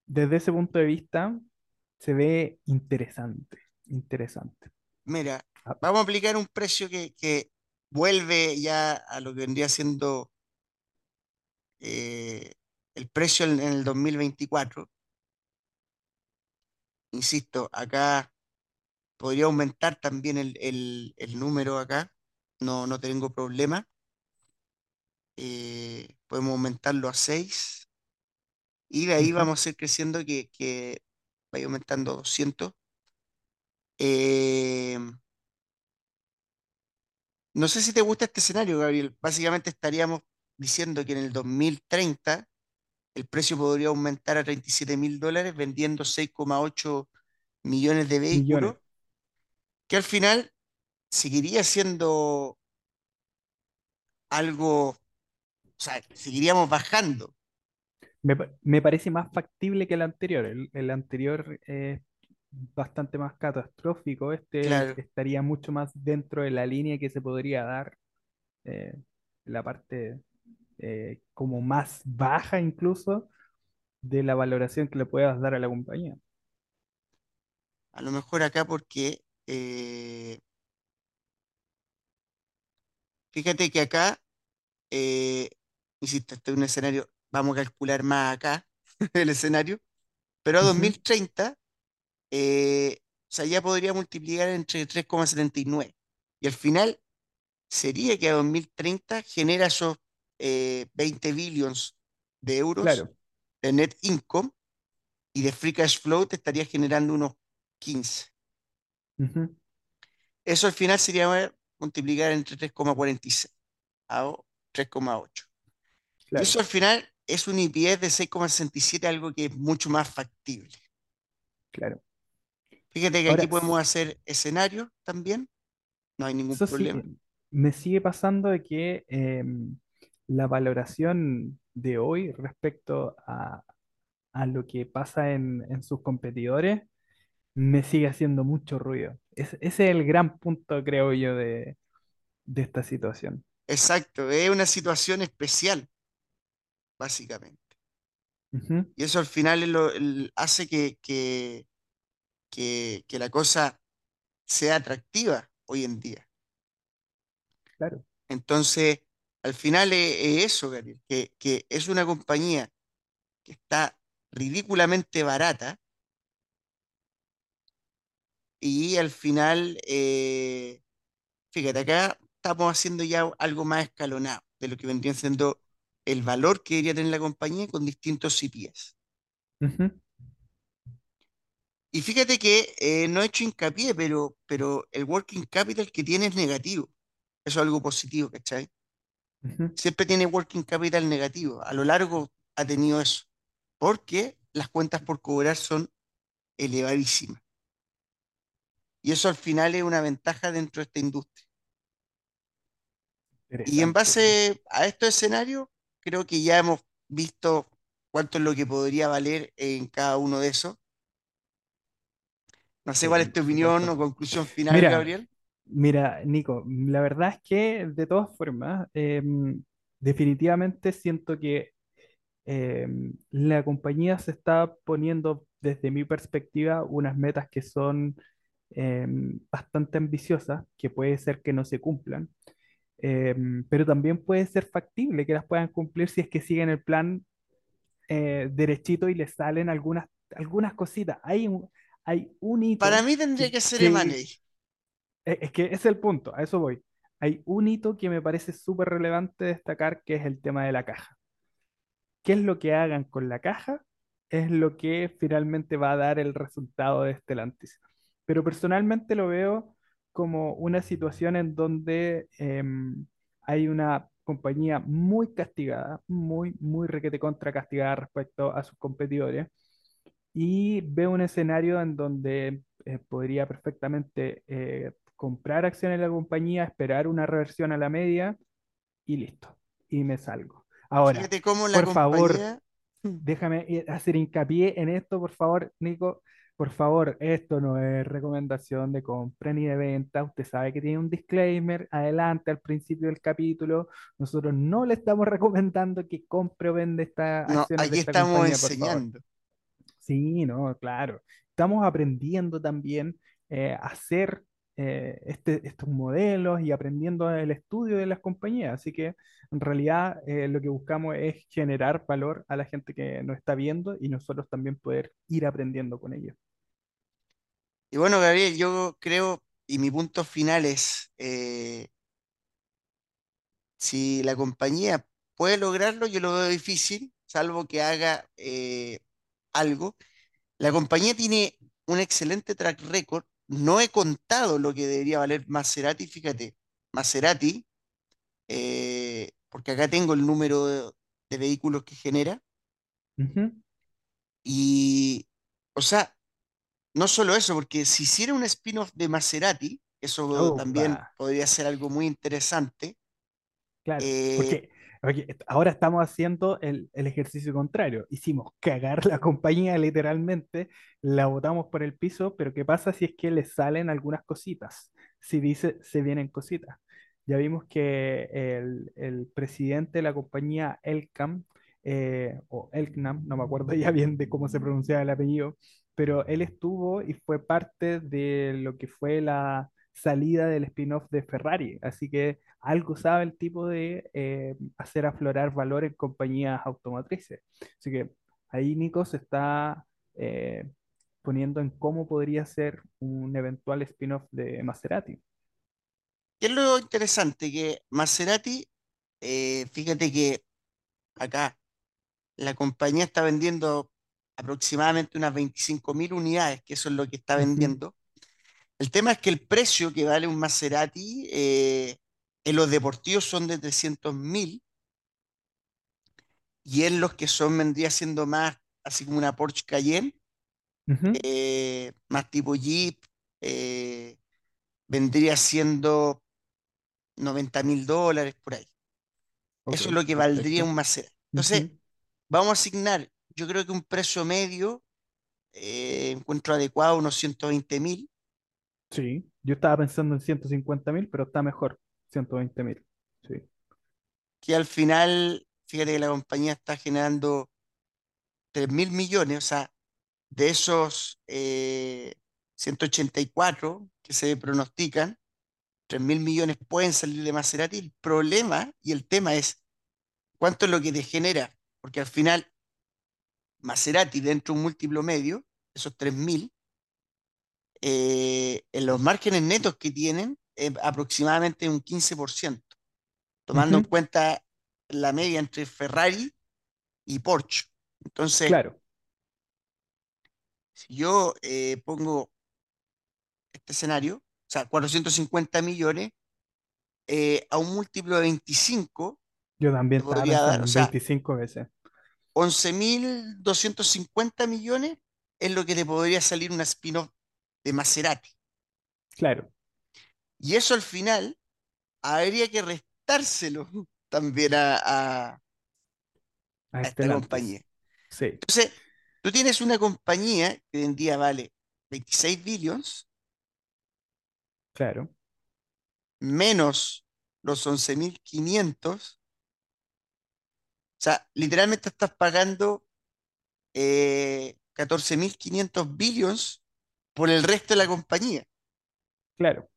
desde ese punto de vista, se ve interesante, interesante. Mira, Ah, Vamos a aplicar un precio que, que vuelve ya a lo que vendría siendo eh, el precio en, en el 2024. Insisto, acá podría aumentar también el, el- el número acá, no, no tengo problema. Eh, podemos aumentarlo a 6 y de ahí vamos a ir creciendo que, que vaya aumentando a 200. Eh, no sé si te gusta este escenario, Gabriel. Básicamente estaríamos diciendo que en el 2030 el precio podría aumentar a 37 mil dólares vendiendo 6,8 millones de vehículos, Millones. que al final seguiría siendo algo, o sea, seguiríamos bajando. Me, me parece más factible que el anterior. El, el anterior es bastante más catastrófico. Este Claro, estaría mucho más dentro de la línea que se podría dar, eh, la parte eh, como más baja incluso de la valoración que le puedas dar a la compañía. a lo mejor acá porque, eh, fíjate que acá, insisto, este es un escenario, vamos a calcular más acá el escenario, pero a Ujú, 2030, eh, o sea, ya podría multiplicar entre 3,79 y al final sería que a 2030 genera esos eh, 20 billions de euros Claro. de net income y de free cash flow te estaría generando unos 15. Ujú, Eso al final sería eh, multiplicar entre 3,46 a 3,8. Y Claro, eso al final es un IPS de 6,67, algo que es mucho más factible. claro. Fíjate que aquí podemos hacer escenarios también, no hay ningún sí, problema. me sigue pasando de que em, la valoración de hoy respecto a, a lo que pasa en, en sus competidores me sigue haciendo mucho ruido. Es- ese es el gran punto, creo yo, de, de esta situación. Exacto, es una situación especial, básicamente. Y eso al final lo- el- hace que, que, que, que la cosa sea atractiva hoy en día. claro. Entonces, al final es, es eso, Gabriel, que, que es una compañía que está ridículamente barata y al final, eh, fíjate, acá estamos haciendo ya algo más escalonado de lo que vendría siendo el valor que debería tener la compañía con distintos CPS. Ujú, Y fíjate que eh, no he hecho hincapié, pero, pero el working capital que tiene es negativo. Eso es algo positivo, ¿cachai? Siempre tiene working capital negativo. A lo largo ha tenido eso. Porque las cuentas por cobrar son elevadísimas. Y eso al final es una ventaja dentro de esta industria. Y en base a estos escenarios, creo que ya hemos visto cuánto es lo que podría valer en cada uno de esos. No sé cuál es tu opinión o conclusión final, Mira, Gabriel. mira, Nico, la verdad es que de todas formas, em, definitivamente siento que eh, la compañía se está poniendo, desde mi perspectiva, unas metas que son eh, bastante ambiciosas, que puede ser que no se cumplan, eh, pero también puede ser factible que las puedan cumplir si es que siguen el plan eh, derechito y les salen algunas, algunas cositas. Hay un, hay un Para hito mí tendría que, ser M&A. eh, es que ese es el punto, a eso voy. Hay un hito que me parece súper relevante destacar, que es el tema de la caja. qué es lo que hagan con la caja es lo que finalmente va a dar el resultado de Stellantis. Pero personalmente lo veo como una situación en donde em, hay una compañía muy castigada, muy, muy requete contra castigada respecto a sus competidores, y veo un escenario en donde eh, podría perfectamente eh, comprar acciones de la compañía, esperar una reversión a la media y listo, y me salgo. Ahora, Fíjate cómo la por favor, compañía, Mm. déjame i- hacer hincapié en esto, por favor, Nico. Por favor, esto no es recomendación de compra ni de venta. Usted sabe que tiene un disclaimer adelante al principio del capítulo. Nosotros no le estamos recomendando que compre o venda estas no, acciones de aquí esta estamos compañía, enseñando. Sí, no, claro. Estamos aprendiendo también eh, a ser eh, este, estos modelos y aprendiendo el estudio de las compañías. Así que en realidad eh, lo que buscamos es generar valor a la gente que nos está viendo y nosotros también poder ir aprendiendo con ellos. Y bueno, Gabriel, yo creo, y mi punto final es, si la compañía puede lograrlo, yo lo veo difícil, salvo que haga algo. La compañía tiene un excelente track record. No he contado lo que debería valer Maserati, fíjate, Maserati, eh, porque acá tengo el número de, de vehículos que genera. Y, o sea, no solo eso, porque si hiciera un spin-off de Maserati, eso también podría ser algo muy interesante. claro, eh, porque, ahora estamos haciendo el, ejercicio contrario. Hicimos cagar la compañía literalmente, la botamos por el piso, pero ¿qué pasa si es que le salen algunas cositas? Si dice, se vienen cositas. Ya vimos que el, el presidente de la compañía Elcam, eh, o Elknam, no me acuerdo ya bien de cómo se pronunciaba el apellido, pero él estuvo y fue parte de lo que fue la salida del spin-off de Ferrari. Así que algo sabe el tipo de eh, hacer aflorar valor en compañías automotrices. Así que ahí Nico se está eh, poniendo en cómo podría ser un eventual spin-off de Maserati. ¿qué es lo interesante? Que Maserati, eh, fíjate que acá la compañía está vendiendo aproximadamente unas 25.000 unidades, que eso es lo que está vendiendo. El tema es que el precio que vale un Maserati eh, en los deportivos son de 300.000 y en los que son vendría siendo más, así como una Porsche Cayenne, eh, más tipo Jeep, eh, vendría siendo 90.000 dólares por ahí. Eso es lo que valdría perfecto. un Maserati. Entonces, vamos a asignar, yo creo que un precio medio, eh, encuentro adecuado, unos 120.000, Sí, yo estaba pensando en 150 mil, pero está mejor, 120 mil. Sí. que al final, fíjate que la compañía está generando 3.000 millones, o sea, de esos eh, 184 que se pronostican, 3.000 millones pueden salir de Maserati. El problema y el tema es cuánto es lo que te genera, porque al final Maserati dentro de un múltiplo medio, esos 3.000, eh, en los márgenes netos que tienen, eh, aproximadamente un 15%, tomando en cuenta la media entre Ferrari y Porsche. Entonces, Claro, si yo eh, pongo este escenario, o sea, 450 millones, eh, a un múltiplo de 25, yo también podría dar, o sea, 25 veces. 11.250 millones es lo que te podría salir una spin-off de Maserati. Claro, Y eso al final habría que restárselo también a, a- a a esta Stellantis. compañía. Sí, Entonces, tú tienes una compañía que hoy en día vale 26 billions claro. menos los 11.500. O sea, literalmente estás pagando eh, 14.500 billions por el resto de la compañía. Claro,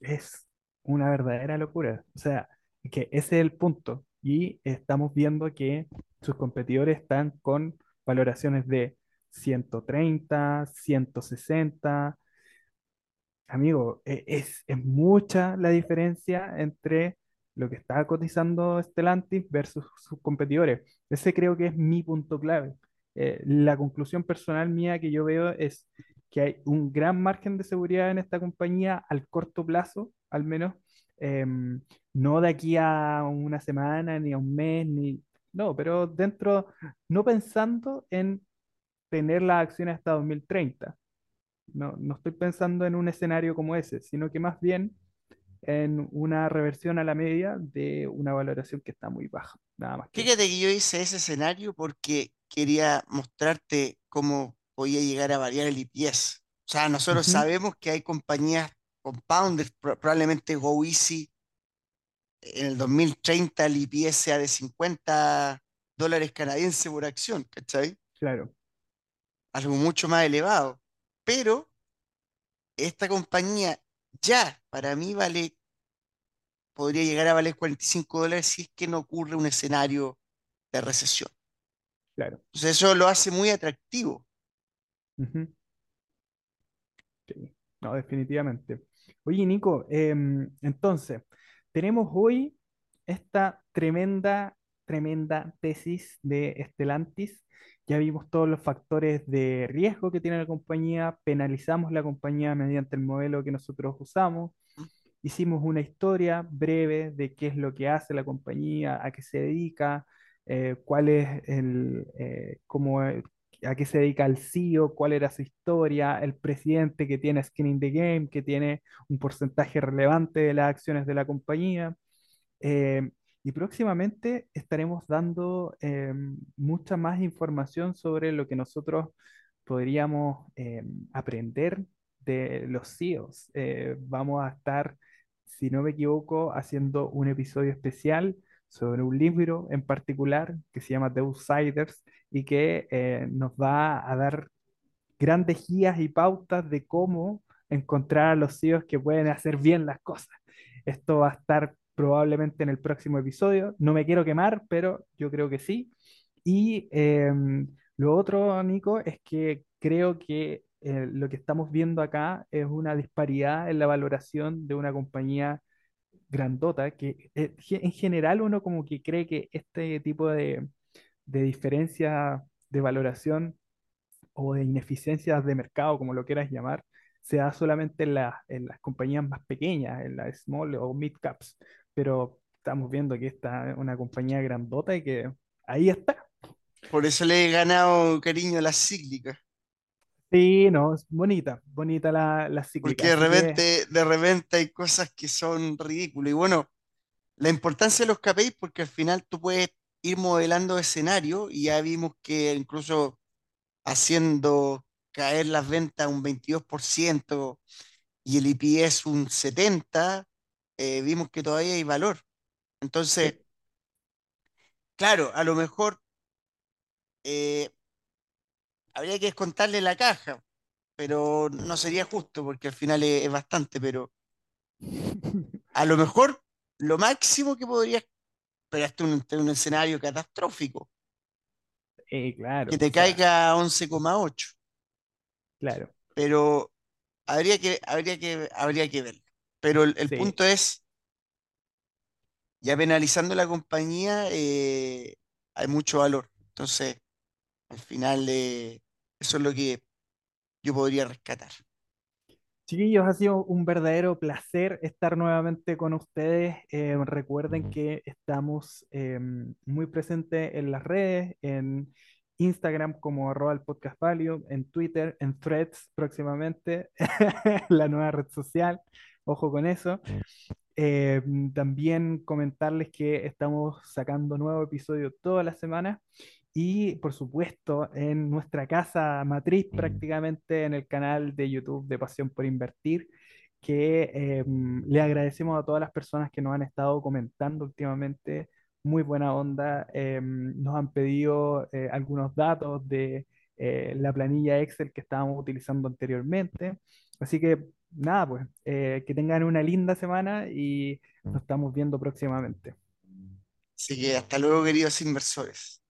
es una verdadera locura. O sea, que ese es el punto. Y estamos viendo que sus competidores están con valoraciones de 130, 160. Amigo, e- es, es mucha la diferencia entre lo que está cotizando Stellantis versus sus competidores. Ese creo que es mi punto clave. Eh, la conclusión personal mía que yo veo es que hay un gran margen de seguridad en esta compañía al corto plazo, al menos, em, no de aquí a una semana, ni a un mes, ni... No, pero dentro, no pensando en tener las acciones hasta 2030 no, no estoy pensando en un escenario como ese, sino que más bien en una reversión a la media de una valoración que está muy baja. Nada más que. Fíjate que yo hice ese escenario porque quería mostrarte cómo podía llegar a variar el EPS. O sea, nosotros sabemos que hay compañías compounders, pro- probablemente GoEasy en el 2030 el EPS sea de 50 dólares canadienses por acción, ¿cachai? claro. Algo mucho más elevado. Pero esta compañía ya para mí vale, podría llegar a valer 45 dólares si es que no ocurre un escenario de recesión. Claro. Entonces eso lo hace muy atractivo. Sí, no, definitivamente. Oye, Nico, em, entonces, tenemos hoy esta tremenda, tremenda tesis de Stellantis. Ya vimos todos los factores de riesgo que tiene la compañía, penalizamos la compañía mediante el modelo que nosotros usamos, hicimos una historia breve de qué es lo que hace la compañía, a qué se dedica, eh, cuál es el, eh, cómo, eh, a qué se dedica el CEO, cuál era su historia, el presidente que tiene skin in the game, que tiene un porcentaje relevante de las acciones de la compañía. Eh, y próximamente estaremos dando eh, mucha más información sobre lo que nosotros podríamos eh, aprender de los CEOs. Eh, vamos a estar, si no me equivoco, haciendo un episodio especial sobre un libro en particular que se llama The Outsiders y que eh, nos va a dar grandes guías y pautas de cómo encontrar a los CEOs que pueden hacer bien las cosas. Esto va a estar probablemente en el próximo episodio. No me quiero quemar, pero yo creo que sí. Y em, lo otro, Nico, es que creo que eh, lo que estamos viendo acá es una disparidad en la valoración de una compañía grandota, que eh, en general uno como que cree que este tipo de, de diferencia de valoración o de ineficiencias de mercado, como lo quieras llamar, se da solamente en, la- en las compañías más pequeñas, en las small o mid caps, pero estamos viendo que esta es una compañía grandota y que ahí está. Por eso le he ganado cariño a las cíclicas. Sí, no, es bonita, bonita la, la Porque de repente, de repente hay cosas que son ridículas. Y bueno, la importancia de los KPIs, porque al final tú puedes ir modelando escenario y ya vimos que incluso haciendo caer las ventas un 22% y el EPS un 70%, eh, vimos que todavía hay valor. Entonces, sí, claro, a lo mejor eh, habría que descontarle la caja, pero no sería justo porque al final es, es bastante, pero a lo mejor lo máximo que podría, pero hasta un, un escenario catastrófico, eh, que claro, o te sea, caiga a 11,8, claro, pero habría que, habría que, habría que verlo. Pero el, el sí. punto es, ya penalizando la compañía, eh, hay mucho valor. Entonces, al final, eh, eso es lo que yo podría rescatar. Chiquillos, ha sido un verdadero placer estar nuevamente con ustedes. Eh, recuerden que estamos eh, muy presentes en las redes, en Instagram como arroba el podcast value, en Twitter, en Threads próximamente, la nueva red social. Ojo con eso. Eh, también comentarles que estamos sacando nuevo episodio todas las semanas y por supuesto en nuestra casa matriz prácticamente en el canal de YouTube de Pasión por Invertir que eh, le agradecemos a todas las personas que nos han estado comentando últimamente, muy buena onda, eh, nos han pedido eh, algunos datos de eh, la planilla Excel que estábamos utilizando anteriormente, así que nada, pues eh, que tengan una linda semana y nos estamos viendo próximamente. Así que hasta luego, queridos inversores.